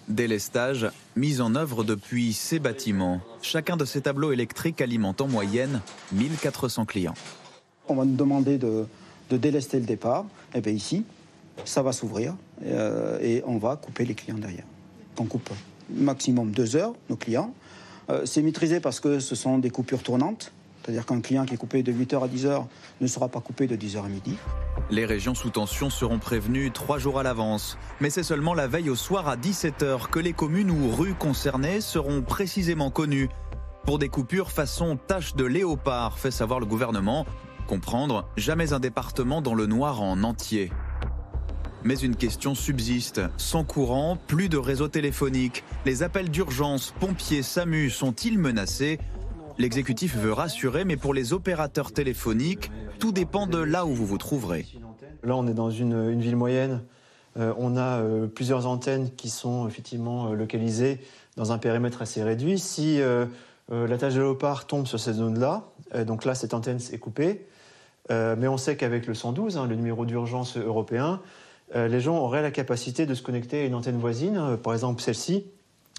Délestage mis en œuvre depuis ces bâtiments. Chacun de ces tableaux électriques alimente en moyenne 1400 clients. On va nous demander de, délester le départ. Et eh bien ici, ça va s'ouvrir euh, et on va couper les clients derrière. On coupe maximum deux heures, nos clients. Euh, c'est maîtrisé parce que ce sont des coupures tournantes. C'est-à-dire qu'un client qui est coupé de 8h à 10h ne sera pas coupé de 10h à midi. Les régions sous tension seront prévenues trois jours à l'avance. Mais c'est seulement la veille au soir à 17h que les communes ou rues concernées seront précisément connues. Pour des coupures façon tache de léopard, fait savoir le gouvernement. Comprendre, jamais un département dans le noir en entier. Mais une question subsiste. Sans courant, plus de réseau téléphonique. Les appels d'urgence, pompiers, SAMU sont-ils menacés? L'exécutif veut rassurer, mais pour les opérateurs téléphoniques, tout dépend de là où vous vous trouverez. Là, on est dans une, ville moyenne. Euh, on a euh, plusieurs antennes qui sont effectivement euh, localisées dans un périmètre assez réduit. Si la tâche de léopard tombe sur cette zone-là, donc là, cette antenne est coupée. mais on sait qu'avec le 112, hein, le numéro d'urgence européen, les gens auraient la capacité de se connecter à une antenne voisine, euh, par exemple celle-ci,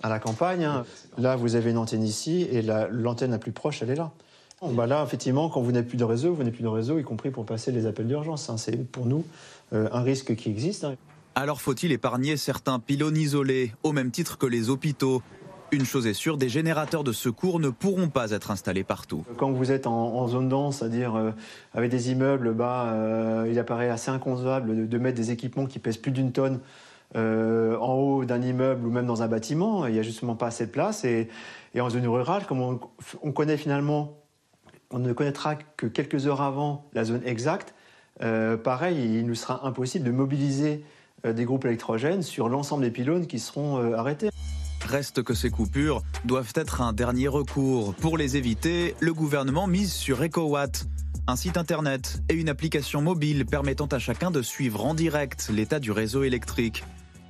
à la campagne. Hein. Là, vous avez une antenne ici et l'antenne la, plus proche, elle est là. Bah là, effectivement, quand vous n'avez plus de réseau, vous n'avez plus de réseau, y compris pour passer les appels d'urgence. Hein. C'est pour nous euh, un risque qui existe. Hein. Alors faut-il épargner certains pylônes isolés, au même titre que les hôpitaux? Une chose est sûre, des générateurs de secours ne pourront pas être installés partout. Quand vous êtes en, zone dense, c'est-à-dire euh, avec des immeubles, bah, euh, il apparaît assez inconcevable de, mettre des équipements qui pèsent plus d'une tonne euh, en haut d'un immeuble ou même dans un bâtiment. Il n'y a justement pas assez de place. Et, en zone rurale, comme on, connaît finalement, on ne connaîtra que quelques heures avant la zone exacte, pareil, il nous sera impossible de mobiliser des groupes électrogènes sur l'ensemble des pylônes qui seront arrêtés. Reste que ces coupures doivent être un dernier recours. Pour les éviter, le gouvernement mise sur EcoWatt, un site internet et une application mobile permettant à chacun de suivre en direct l'état du réseau électrique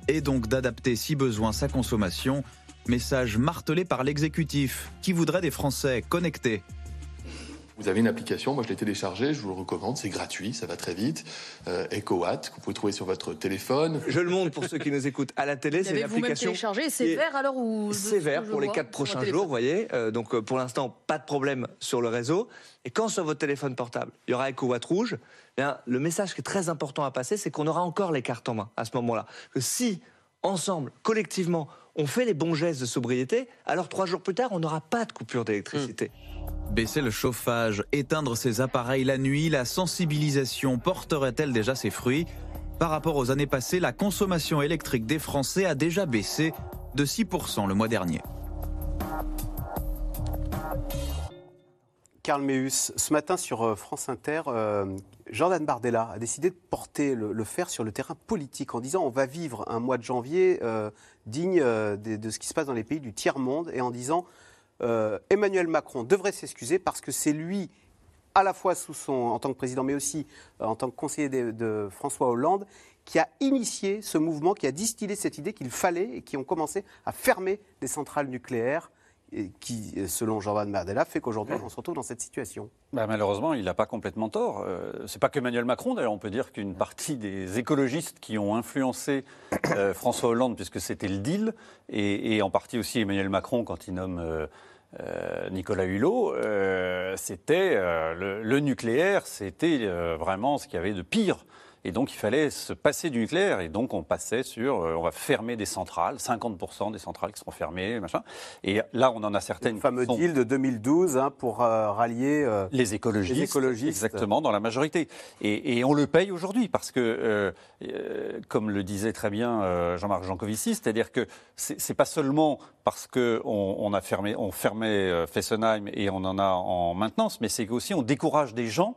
et donc d'adapter si besoin sa consommation. Message martelé par l'exécutif qui voudrait des Français connectés? Vous avez une application, moi je l'ai téléchargée, je vous le recommande, c'est gratuit, ça va très vite. Euh, EcoWatt, que vous pouvez trouver sur votre téléphone. Je le montre pour ceux qui nous écoutent à la télé, c'est l'application. téléchargé, c'est vert alors ou C'est vert pour les quatre prochains jours, vous voyez. Euh, donc euh, pour l'instant, pas de problème sur le réseau. Et quand sur votre téléphone portable, il y aura EcoWatt rouge, eh bien, le message qui est très important à passer, c'est qu'on aura encore les cartes en main à ce moment-là. Que si, ensemble, collectivement, on fait les bons gestes de sobriété, alors trois jours plus tard, on n'aura pas de coupure d'électricité. Baisser le chauffage, éteindre ses appareils la nuit, la sensibilisation porterait-elle déjà ses fruits? Par rapport aux années passées, la consommation électrique des Français a déjà baissé de 6% le mois dernier. Karl Meus, ce matin sur euh, France Inter, euh, Jordan Bardella a décidé de porter le, fer sur le terrain politique en disant on va vivre un mois de janvier euh, digne de, de, ce qui se passe dans les pays du tiers-monde et en disant Emmanuel Macron devrait s'excuser parce que c'est lui, à la fois sous son, en tant que président mais aussi en tant que conseiller de, de François Hollande, qui a initié ce mouvement, qui a distillé cette idée qu'il fallait et qui ont commencé à fermer des centrales nucléaires qui, selon Jordan Bardella, fait qu'aujourd'hui, on se retrouve dans cette situation. Bah, malheureusement, il n'a pas complètement tort. Euh, c'est pas que Emmanuel Macron, d'ailleurs, on peut dire qu'une partie des écologistes qui ont influencé euh, François Hollande, puisque c'était le deal, et, en partie aussi Emmanuel Macron quand il nomme euh, Nicolas Hulot, c'était le, le, nucléaire, c'était vraiment ce qu'il y avait de pire et donc, il fallait se passer du nucléaire. Et donc, on passait sur, euh, on va fermer des centrales, 50% des centrales qui seront fermées, machin. Et là, on en a certaines. Le fameux deal de 2012 hein, pour euh, rallier euh, les écologistes. écologistes. Exactement, dans la majorité. Et, et on le paye aujourd'hui parce que, comme le disait très bien Jean-Marc Jancovici, c'est-à-dire que c'est pas seulement parce qu'on on a fermé, on fermait Fessenheim et on en a en maintenance, mais c'est qu'aussi on décourage des gens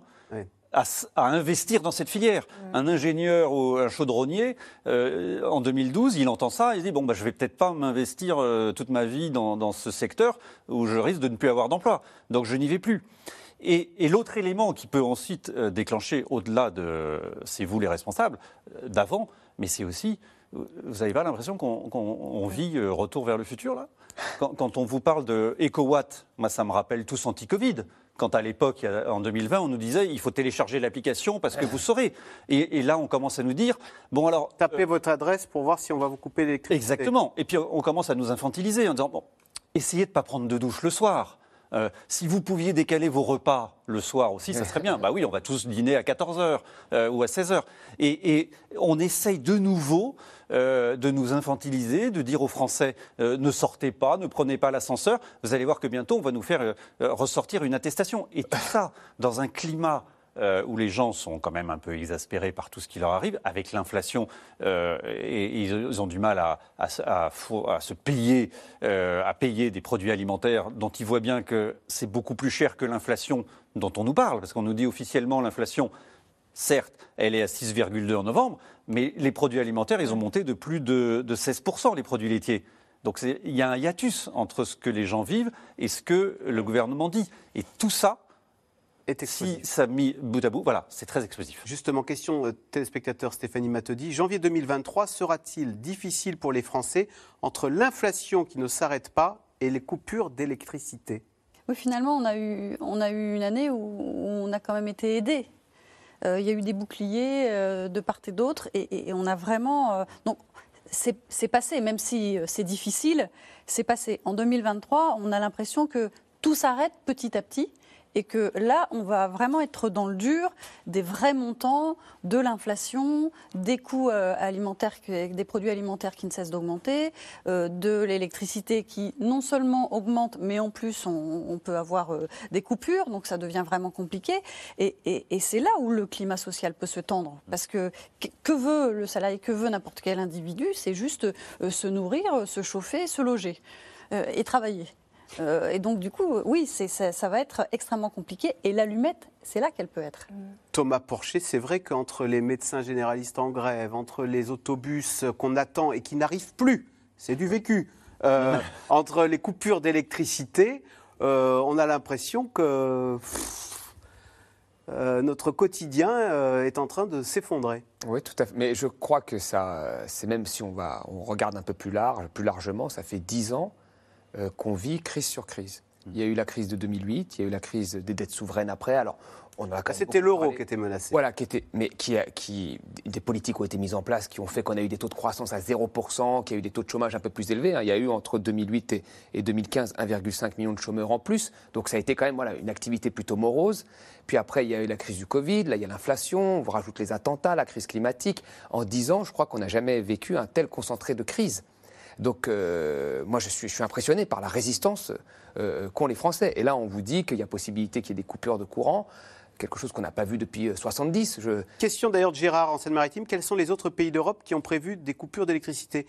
à, investir dans cette filière. Mm. Un ingénieur ou un chaudronnier, euh, en 2012, il entend ça, il dit bon, bah, je vais peut-être pas m'investir euh, toute ma vie dans, ce secteur où je risque de ne plus avoir d'emploi. Donc je n'y vais plus. Et, l'autre élément qui peut ensuite euh, déclencher, au-delà de c'est vous les responsables d'avant, mais c'est aussi, vous n'avez pas l'impression qu'on vit retour vers le futur là? Quand, quand, on vous parle de EcoWatt, moi ça me rappelle tous anti-Covid quand à l'époque, en 2020, on nous disait il faut télécharger l'application parce que vous saurez. Et, là, on commence à nous dire bon alors. Tapez euh, votre adresse pour voir si on va vous couper l'électricité. Exactement. Et puis on commence à nous infantiliser en disant bon, essayez de ne pas prendre de douche le soir. Euh, si vous pouviez décaler vos repas le soir aussi, ça serait bien. bah oui, on va tous dîner à 14h euh, ou à 16h. Et, on essaye de nouveau euh, de nous infantiliser, de dire aux Français ne sortez pas, ne prenez pas l'ascenseur. Vous allez voir que bientôt, on va nous faire ressortir une attestation. Et tout ça, dans un climat euh, où les gens sont quand même un peu exaspérés par tout ce qui leur arrive, avec l'inflation, euh, et, ils ont du mal à, se payer, euh, à payer des produits alimentaires dont ils voient bien que c'est beaucoup plus cher que l'inflation dont on nous parle, parce qu'on nous dit officiellement l'inflation, certes, elle est à 6,2 en novembre, mais les produits alimentaires, ils ont monté de plus de, de 16%, les produits laitiers. Donc il y a un hiatus entre ce que les gens vivent et ce que le gouvernement dit. Et tout ça, si ça mis bout à bout, voilà, c'est très explosif. Justement, question euh, téléspectateur Stéphanie Matodi. Janvier 2023 sera-t-il difficile pour les Français entre l'inflation qui ne s'arrête pas et les coupures d'électricité? Oui, finalement, on a, eu, on a eu une année où on a quand même été aidé. Euh, il y a eu des boucliers euh, de part et d'autre et, on a vraiment. donc, c'est passé, même si c'est difficile, c'est passé. En 2023, on a l'impression que tout s'arrête petit à petit et que là, on va vraiment être dans le dur des vrais montants, de l'inflation, des coûts euh, alimentaires, des produits alimentaires qui ne cessent d'augmenter, euh, de l'électricité qui non seulement augmente, mais en plus on, peut avoir euh, des coupures, donc ça devient vraiment compliqué. Et, c'est là où le climat social peut se tendre, parce que que veut le salarié, que veut n'importe quel individu, c'est juste se nourrir, se chauffer, se loger et travailler. Euh, et donc, du coup, oui, ça, ça, va être extrêmement compliqué. Et l'allumette, c'est là qu'elle peut être. Thomas Porcher, c'est vrai qu'entre les médecins généralistes en grève, entre les autobus qu'on attend et qui n'arrivent plus, c'est du vécu, euh, entre les coupures d'électricité, euh, on a l'impression que notre quotidien est en train de s'effondrer. Oui, tout à fait. Mais je crois que ça, c'est même si on, va, on regarde un peu plus large, plus largement, ça fait dix ans euh, qu'on vit crise sur crise. Il y a eu la crise de 2008, il y a eu la crise des dettes souveraines après. Alors, on a même C'était l'euro qui était menacé. Voilà, qui était, mais qui, a- qui, des politiques ont été mises en place qui ont fait qu'on a eu des taux de croissance à 0%, qu'il y a eu des taux de chômage un peu plus élevés. hein. Il y a eu entre 2008 et, et 2015 1,5 million de chômeurs en plus. Donc ça a été quand même voilà, une activité plutôt morose. Puis après, il y a eu la crise du Covid, là il y a l'inflation, on vous rajoute les attentats, la crise climatique. En 10 ans, je crois qu'on n'a jamais vécu un tel concentré de crise. Donc, euh, moi, je suis, je suis impressionné par la résistance euh, qu'ont les Français. Et là, on vous dit qu'il y a possibilité qu'il y ait des coupures de courant, quelque chose qu'on n'a pas vu depuis euh, 70. Je... Question d'ailleurs de Gérard en Seine-Maritime. Quels sont les autres pays d'Europe qui ont prévu des coupures d'électricité?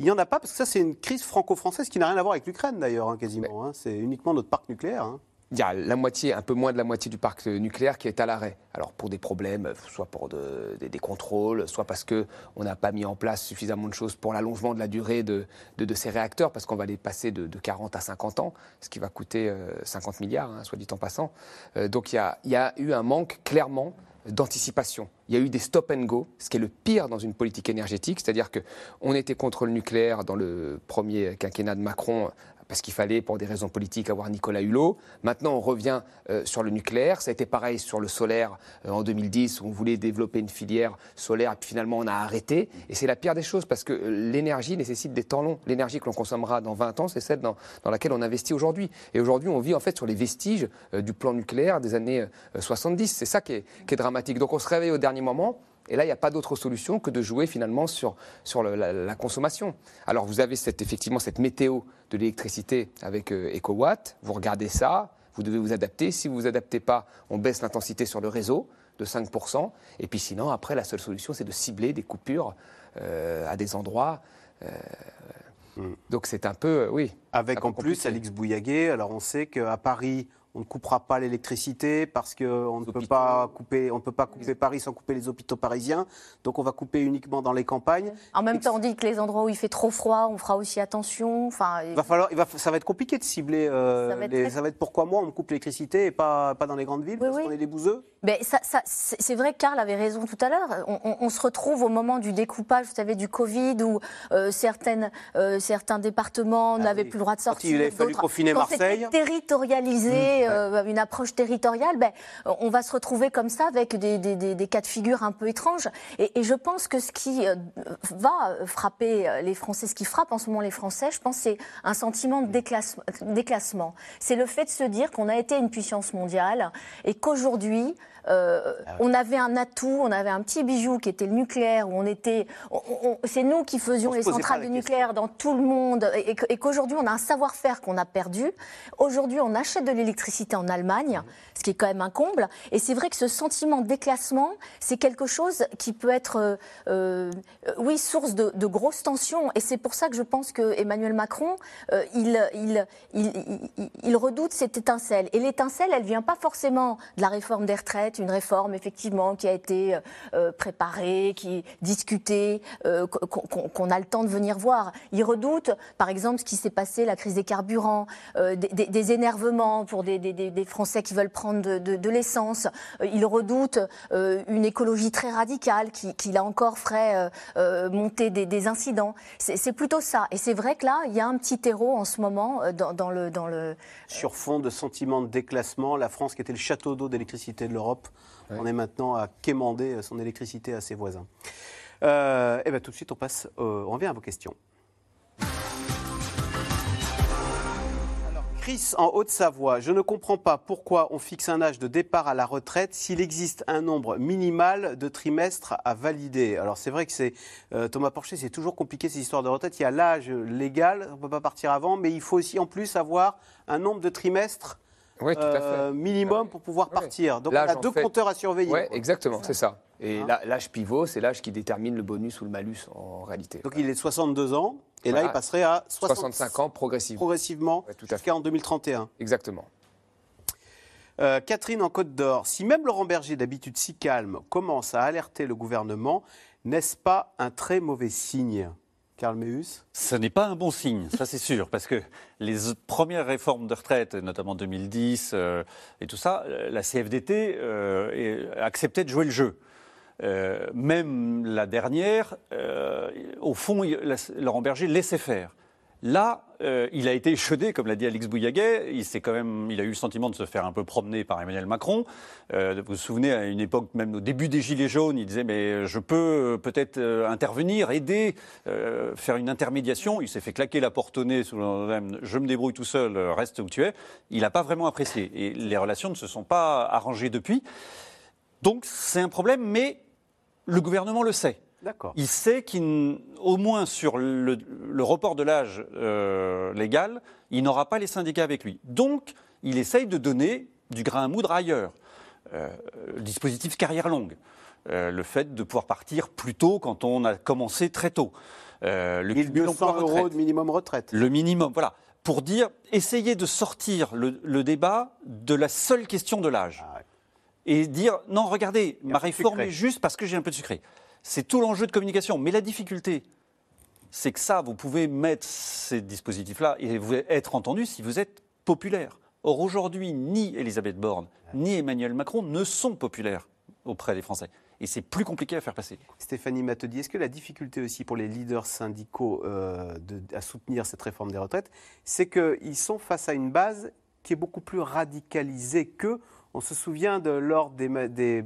Il n'y en a pas parce que ça, c'est une crise franco-française qui n'a rien à voir avec l'Ukraine d'ailleurs, hein, quasiment. hein. C'est uniquement notre parc nucléaire. hein. Il y a la moitié, un peu moins de la moitié du parc euh, nucléaire qui est à l'arrêt. Alors pour des problèmes, euh, soit pour de- des, contrôles, soit parce qu'on n'a pas mis en place suffisamment de choses pour l'allongement de la durée de, ces réacteurs, parce qu'on va les passer de, de 40 à 50 ans, ce qui va coûter euh, 50 milliards, hein, soit dit en passant. Euh, donc il y, a, il y a eu un manque clairement d'anticipation. Il y a eu des stop and go, ce qui est le pire dans une politique énergétique, c'est-à-dire que on était contre le nucléaire dans le premier quinquennat de Macron parce qu'il fallait, pour des raisons politiques, avoir Nicolas Hulot. Maintenant, on revient euh, sur le nucléaire. Ça a été pareil sur le solaire euh, en 2010, où on voulait développer une filière solaire, et puis finalement, on a arrêté. Et c'est la pire des choses, parce que euh, l'énergie nécessite des temps longs. L'énergie que l'on consommera dans 20 ans, c'est celle dans, dans laquelle on investit aujourd'hui. Et aujourd'hui, on vit en fait sur les vestiges euh, du plan nucléaire des années euh, 70. C'est ça qui est, qui est dramatique. Donc on se réveille au dernier moment. Et là, il n'y a pas d'autre solution que de jouer finalement sur, sur le- la, la consommation. Alors vous avez cette, effectivement cette météo de l'électricité avec euh, EcoWatt, vous regardez ça, vous devez vous adapter. Si vous ne vous adaptez pas, on baisse l'intensité sur le réseau de 5%. Et puis sinon, après, la seule solution, c'est de cibler des coupures euh, à des endroits. euh, Donc c'est un peu, oui. Avec en plus compliqué. Alix Bouillaguet, alors on sait qu'à Paris, on ne coupera pas l'électricité parce qu'on ne peut pas couper, on ne peut pas couper Paris sans couper les hôpitaux parisiens. Donc on va couper uniquement dans les campagnes. En même temps, on dit que les endroits où il fait trop froid, on fera aussi attention. Enfin, Il va falloir, il va, ça va être compliqué de cibler. euh, Ça va être les- très- ça va être pourquoi moi on me coupe l'électricité et pas, pas dans les grandes villes parce qu'on est des bouseux. Mais ça, ça- c'est vrai, Karl avait raison tout à l'heure. On, on- on se retrouve au moment du découpage, vous savez, du Covid, où euh, certaines, euh, certains départements n'avaient plus le droit de Ah Quand sortir. il a fallu confiner Marseille. territorialisé, euh, une approche territoriale, ben, on va se retrouver comme ça avec des, des- cas de figure un peu étranges. Et, je pense que ce qui euh, va frapper euh, les Français, ce qui frappe en ce moment les Français, je pense, c'est un sentiment de déclassement. C'est le fait de se dire qu'on a été une puissance mondiale et qu'aujourd'hui, euh, Ah on avait un atout, on avait un petit bijou qui était le nucléaire, où on était, c'est nous qui faisions les centrales de nucléaire dans tout le monde, et, qu'aujourd'hui on a un savoir-faire qu'on a perdu. Aujourd'hui, on achète de l'électricité en Allemagne, ce qui est quand même un comble. Et c'est vrai que ce sentiment de déclassement, c'est quelque chose qui peut être, euh, euh, oui, source de, de grosses tensions. Et c'est pour ça que je pense que Emmanuel Macron, euh, il, il, il, il- il redoute cette étincelle. Et l'étincelle, elle vient pas forcément de la réforme des retraites, une réforme effectivement qui a été euh, préparée, qui discutée, euh, qu'on a le temps de venir voir. Il redoute, par exemple, ce qui s'est passé, la crise des carburants, euh, des, énervements pour des, Français qui veulent prendre de, l'essence. Euh, il redoute euh, une écologie très radicale qui, là encore, ferait euh, euh, monter des, incidents. C'est c'est plutôt ça. Et c'est vrai que là, il y a un petit terreau en ce moment euh, dans, le, Sur fond de sentiment de déclassement, la France, qui était le château d'eau d'électricité de l'Europe, on est maintenant à quémander son électricité à ses voisins. Euh, et bien tout de suite, on passe, euh, on revient à vos questions. Alors, Chris, en Haute-Savoie, je ne comprends pas pourquoi on fixe un âge de départ à la retraite s'il existe un nombre minimal de trimestres à valider. Alors c'est vrai que c'est euh, Thomas Porcher, c'est toujours compliqué ces histoires de retraite. Il y a l'âge légal, on ne peut pas partir avant, mais il faut aussi en plus avoir un nombre de trimestres Oui, tout à fait. euh, minimum pour pouvoir partir. Donc L'âge, on a en deux fait- compteurs à surveiller. Quoi. exactement, c'est ça. Et la- l'âge pivot, c'est l'âge qui détermine le bonus ou le malus en réalité. Donc il est de 62 ans, et là il passerait à 60 65 ans progressivement. progressivement jusqu'en 2031. Exactement. Euh, Catherine en Côte d'Or, si même Laurent Berger, d'habitude si calme, commence à alerter le gouvernement, n'est-ce pas un très mauvais signe? Karl Meus Ce n'est pas un bon signe, ça c'est sûr, parce que les premières réformes de retraite, notamment 2010 euh, et tout ça, euh, la CFDT euh, acceptait de jouer le jeu. Euh, même la dernière, au fond, Laurent Berger laissait faire. Là, euh, il a été échaudé, comme l'a dit Alex Bouillaguet. Il, quand même, il a eu le sentiment de se faire un peu promener par Emmanuel Macron. Euh, vous vous souvenez, à une époque, même au début des Gilets jaunes, il disait Mais je peux euh, peut-être euh, intervenir, aider, euh, faire une intermédiation. Il s'est fait claquer la porte au nez sous le Je me débrouille tout seul, reste où tu es. Il n'a pas vraiment apprécié. Et les relations ne se sont pas arrangées depuis. Donc c'est un problème, mais le gouvernement le sait. Il sait qu'au moins sur le, le report de l'âge euh, légal, il n'aura pas les syndicats avec lui. Donc, il essaye de donner du grain à moudre ailleurs. Euh, le dispositif carrière longue, euh, le fait de pouvoir partir plus tôt quand on a commencé très tôt. Le cumul 1200 emploi-retraite. euros de minimum retraite. Le minimum, voilà. Pour dire, essayer de sortir le, le débat de la seule question de l'âge. Et dire, non, regardez, ma réforme sucré. est juste parce que j'ai un peu de sucré. C'est tout l'enjeu de communication. Mais la difficulté, c'est que ça, vous pouvez mettre ces dispositifs-là et vous être entendu si vous êtes populaire. Or, aujourd'hui, ni Elisabeth Borne, ni Emmanuel Macron ne sont populaires auprès des Français. Et c'est plus compliqué à faire passer. Stéphanie Matedi, est-ce que la difficulté aussi pour les leaders syndicaux euh, de- à soutenir cette réforme des retraites, c'est qu'ils sont face à une base qui est beaucoup plus radicalisée qu'eux? On se souvient de lors des,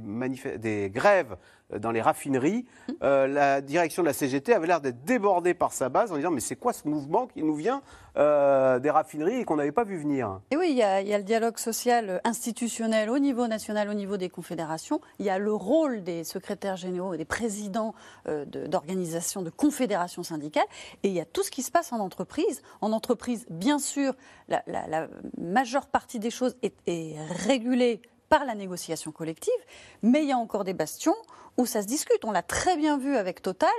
grèves dans les raffineries, euh, la direction de la CGT avait l'air d'être débordée par sa base en disant mais c'est quoi ce mouvement qui nous vient euh, des raffineries et qu'on n'avait pas vu venir? Et oui, il y, a, le dialogue social euh, institutionnel au niveau national, au niveau des confédérations. Il y a le rôle des secrétaires généraux et des présidents euh, de- d'organisations, de, confédérations syndicales. Et il y a tout ce qui se passe en entreprise. En entreprise, bien sûr, la, majeure partie des choses est régulée par la négociation collective, mais il y a encore des bastions où ça se discute. On l'a très bien vu avec Total,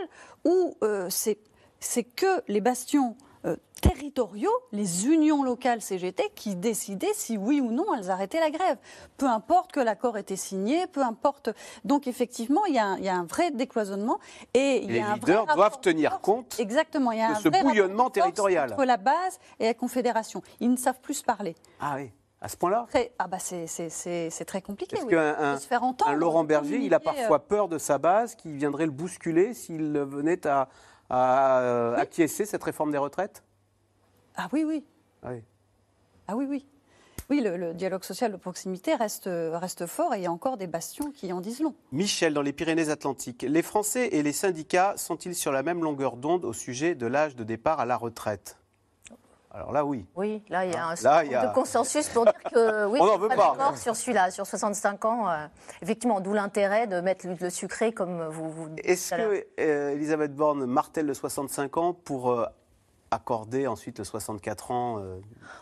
où euh, c'est que les bastions euh, territoriaux, les unions locales CGT, qui décidaient si oui ou non elles arrêtaient la grève. Peu importe que l'accord était signé, peu importe. Donc effectivement, il y a un, il y a un vrai décloisonnement et il y Les a un leaders rapport doivent tenir compte Exactement, il y a de un ce vrai bouillonnement force territorial. entre la base et la confédération. Ils ne savent plus se parler. Ah oui, à ce point-là ah bah c'est- très compliqué. Oui. qu'un De un- se faire entendre, un Laurent Berger, il a parfois euh, peur de sa base qui viendrait le bousculer s'il venait à, à, acquiescer cette réforme des retraites? Ah oui, oui. Ah oui. Ah oui, oui. Oui, le, le dialogue social de proximité reste, reste fort et il y a encore des bastions qui en disent long. Michel, dans les Pyrénées-Atlantiques, les Français et les syndicats sont-ils sur la même longueur d'onde au sujet de l'âge de départ à la retraite? Alors là, oui. Oui, là, il y a un Là, y a- nombre de consensus pour dire que oui, On n'en veut pas. d'accord sur celui-là, sur 65 ans. euh, effectivement, d'où l'intérêt de mettre le, sucré comme vous, vous dites Est-ce que euh, Elisabeth Borne martèle le 65 ans pour euh, accorder ensuite le 64 ans euh,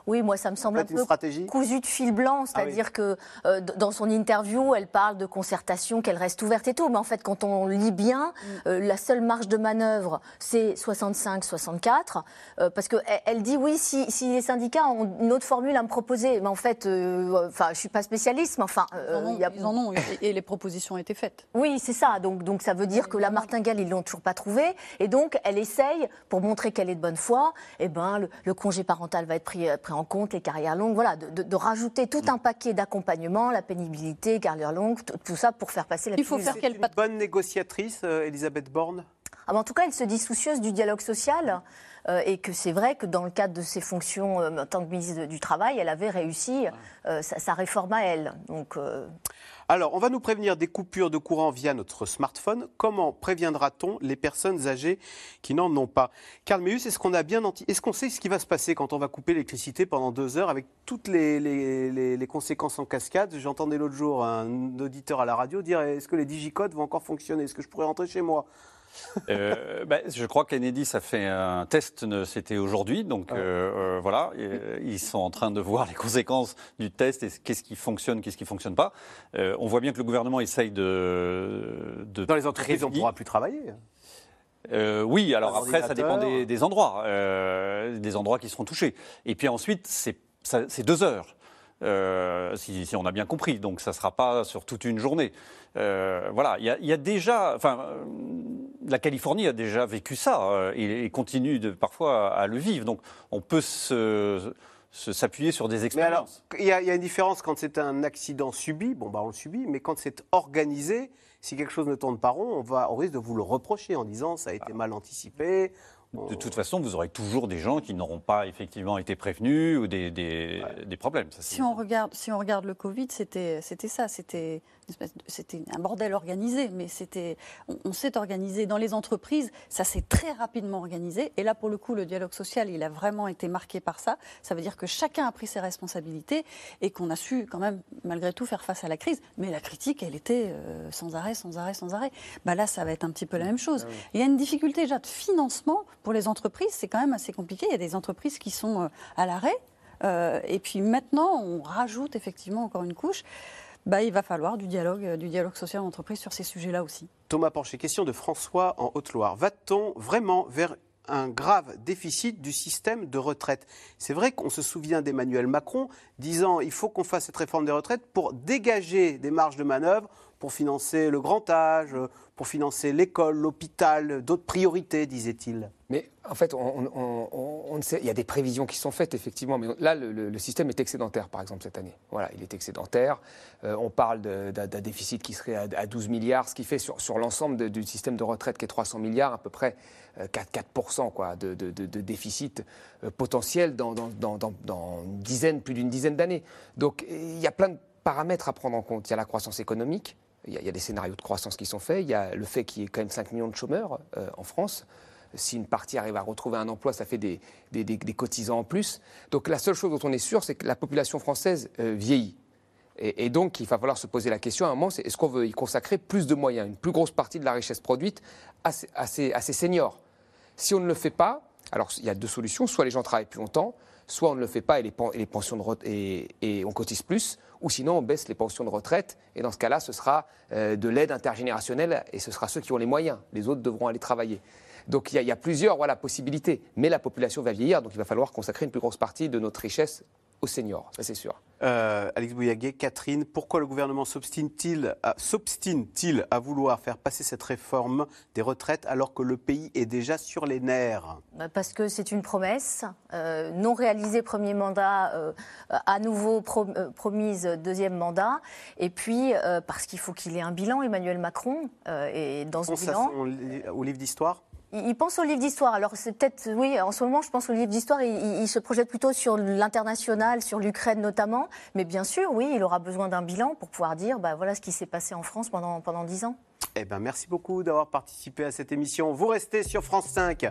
Oui, moi, ça me semble un peu stratégie cousu de fil blanc, c'est-à-dire que euh, dans son interview, elle parle de concertation, qu'elle reste ouverte et tout, mais en fait, quand on lit bien, euh, la seule marge de manœuvre, c'est 65-64, euh, parce qu'elle elle dit oui, si, si les syndicats ont une autre formule à me proposer, mais en fait, euh, enfin, je suis pas spécialiste, mais enfin, euh, Ils en ont, il y a- ils en ont, et, et les propositions ont été faites. oui, c'est ça. Donc, donc ça veut dire que la martingale, ils l'ont toujours pas trouvée. Et donc, elle essaye, pour montrer qu'elle est de bonne foi, eh ben, le, le congé parental va être pris, euh, pris en compte, les carrières longues, voilà, de, de- de rajouter tout un paquet d'accompagnement, la pénibilité, carrière longue, tout, tout ça pour faire passer la une bonne négociatrice, euh, Elisabeth Borne? Ah ben, en tout cas, elle se dit soucieuse du dialogue social euh, et que c'est vrai que dans le cadre de ses fonctions euh, en tant que ministre du Travail, elle avait réussi euh, sa, sa réforme à elle. Donc, euh, Alors, on va nous prévenir des coupures de courant via notre smartphone. Comment préviendra-t-on les personnes âgées qui n'en ont pas? Karl Meus, est-ce qu'on a bien Est-ce qu'on sait ce qui va se passer quand on va couper l'électricité pendant deux heures avec toutes les- les conséquences en cascade? J'entendais l'autre jour un auditeur à la radio dire est-ce que les digicodes vont encore fonctionner? Est-ce que je pourrais rentrer chez moi? Euh, bah, je crois qu'Enedis a fait un test, ne- c'était aujourd'hui, donc euh, euh, voilà, ils sont en train de voir les conséquences du test et qu'est-ce qui fonctionne, qu'est-ce qui fonctionne pas. Euh, on voit bien que le gouvernement essaye de, de Dans les entreprises, on ne pourra plus travailler. Euh, oui, alors après, ça dépend des, des endroits, euh, des endroits qui seront touchés. Et puis ensuite, ça- c'est deux heures. Euh, si, si on a bien compris, donc ça ne sera pas sur toute une journée. Euh, voilà, il y, a- il y a déjà, enfin, euh, la Californie a déjà vécu ça et, et continue de, parfois à, le vivre. Donc, on peut se s'appuyer sur des expériences. il y, a, il y a une différence quand c'est un accident subi, bon, bah, on le subit, mais quand c'est organisé, si quelque chose ne tourne pas rond, on, va, on risque de vous le reprocher en disant ça a été mal anticipé, De toute façon, vous aurez toujours des gens qui n'auront pas effectivement été prévenus ou des, des, des problèmes. Ça, Si on regarde, si on regarde le Covid, c'était c'était ça, c'était c'était un bordel organisé, mais c'était on, on s'est organisé dans les entreprises, ça s'est très rapidement organisé. Et là, pour le coup, le dialogue social, il a vraiment été marqué par ça. Ça veut dire que chacun a pris ses responsabilités et qu'on a su quand même, malgré tout, faire face à la crise. Mais la critique, elle était euh, sans arrêt, sans arrêt, sans arrêt. Bah là, ça va être un petit peu la même chose. Il y a une difficulté déjà de financement pour les entreprises, c'est quand même assez compliqué. Il y a des entreprises qui sont euh, à l'arrêt. Euh, et puis maintenant, on rajoute effectivement encore une couche. Bah, il va falloir du dialogue, euh, du dialogue social en sur ces sujets-là aussi. Thomas Porcher, question de François en Haute-Loire. Va-t-on vraiment vers un grave déficit du système de retraite? C'est vrai qu'on se souvient d'Emmanuel Macron disant il faut qu'on fasse cette réforme des retraites pour dégager des marges de manœuvre pour financer le grand âge, pour financer l'école, l'hôpital, d'autres priorités, disait-il. Mais en fait, on, sait, il y a des prévisions qui sont faites, effectivement, mais là, le, système est excédentaire, par exemple, cette année. Voilà, il est excédentaire. Euh, on parle d'un déficit qui serait à, à 12 milliards, ce qui fait sur, l'ensemble du système de retraite qui est 300 milliards, à peu près euh, 4, 4% quoi, de, déficit euh, potentiel dans, une dizaine, plus d'une dizaine d'années. Donc, il y a plein de paramètres à prendre en compte. Il y a la croissance économique, il y a, des scénarios de croissance qui sont faits, il y a le fait qu'il y ait quand même 5 millions de chômeurs en France. Si une partie arrive à retrouver un emploi, ça fait des, cotisants en plus. Donc la seule chose dont on est sûr, c'est que la population française euh, vieillit. Et, donc, il va falloir se poser la question à un moment, c'est est-ce qu'on veut y consacrer plus de moyens, une plus grosse partie de la richesse produite à ces, seniors? Si on ne le fait pas, alors il y a deux solutions, soit les gens travaillent plus longtemps, soit on ne le fait pas et les, pensions et on cotise plus, ou sinon on baisse les pensions de retraite. Et dans ce cas-là, ce sera euh, de l'aide intergénérationnelle et ce sera ceux qui ont les moyens. Les autres devront aller travailler. Donc il y, a- il y a plusieurs voilà, possibilités. Mais la population va vieillir, donc il va falloir consacrer une plus grosse partie de notre richesse aux seniors, ça c'est sûr. Euh, Alex Bouillaguet, Catherine, pourquoi le gouvernement s'obstine-t-il à, vouloir faire passer cette réforme des retraites alors que le pays est déjà sur les nerfs? Bah, Parce que c'est une promesse euh, non réalisée premier mandat, euh, à nouveau pro- euh, promise deuxième mandat, et puis euh, parce qu'il faut qu'il ait un bilan, Emmanuel Macron, euh, et dans ce bilan, au livre d'histoire? Il pense au livre d'histoire. Alors c'est peut-être, oui, en ce moment, je pense au livre d'histoire. Il se projette plutôt sur l'international, sur l'Ukraine notamment. Mais bien sûr, oui, il aura besoin d'un bilan pour pouvoir dire, bah, voilà ce qui s'est passé en France pendant pendant dix ans. Eh ben, merci beaucoup d'avoir participé à cette émission. Vous restez sur France 5.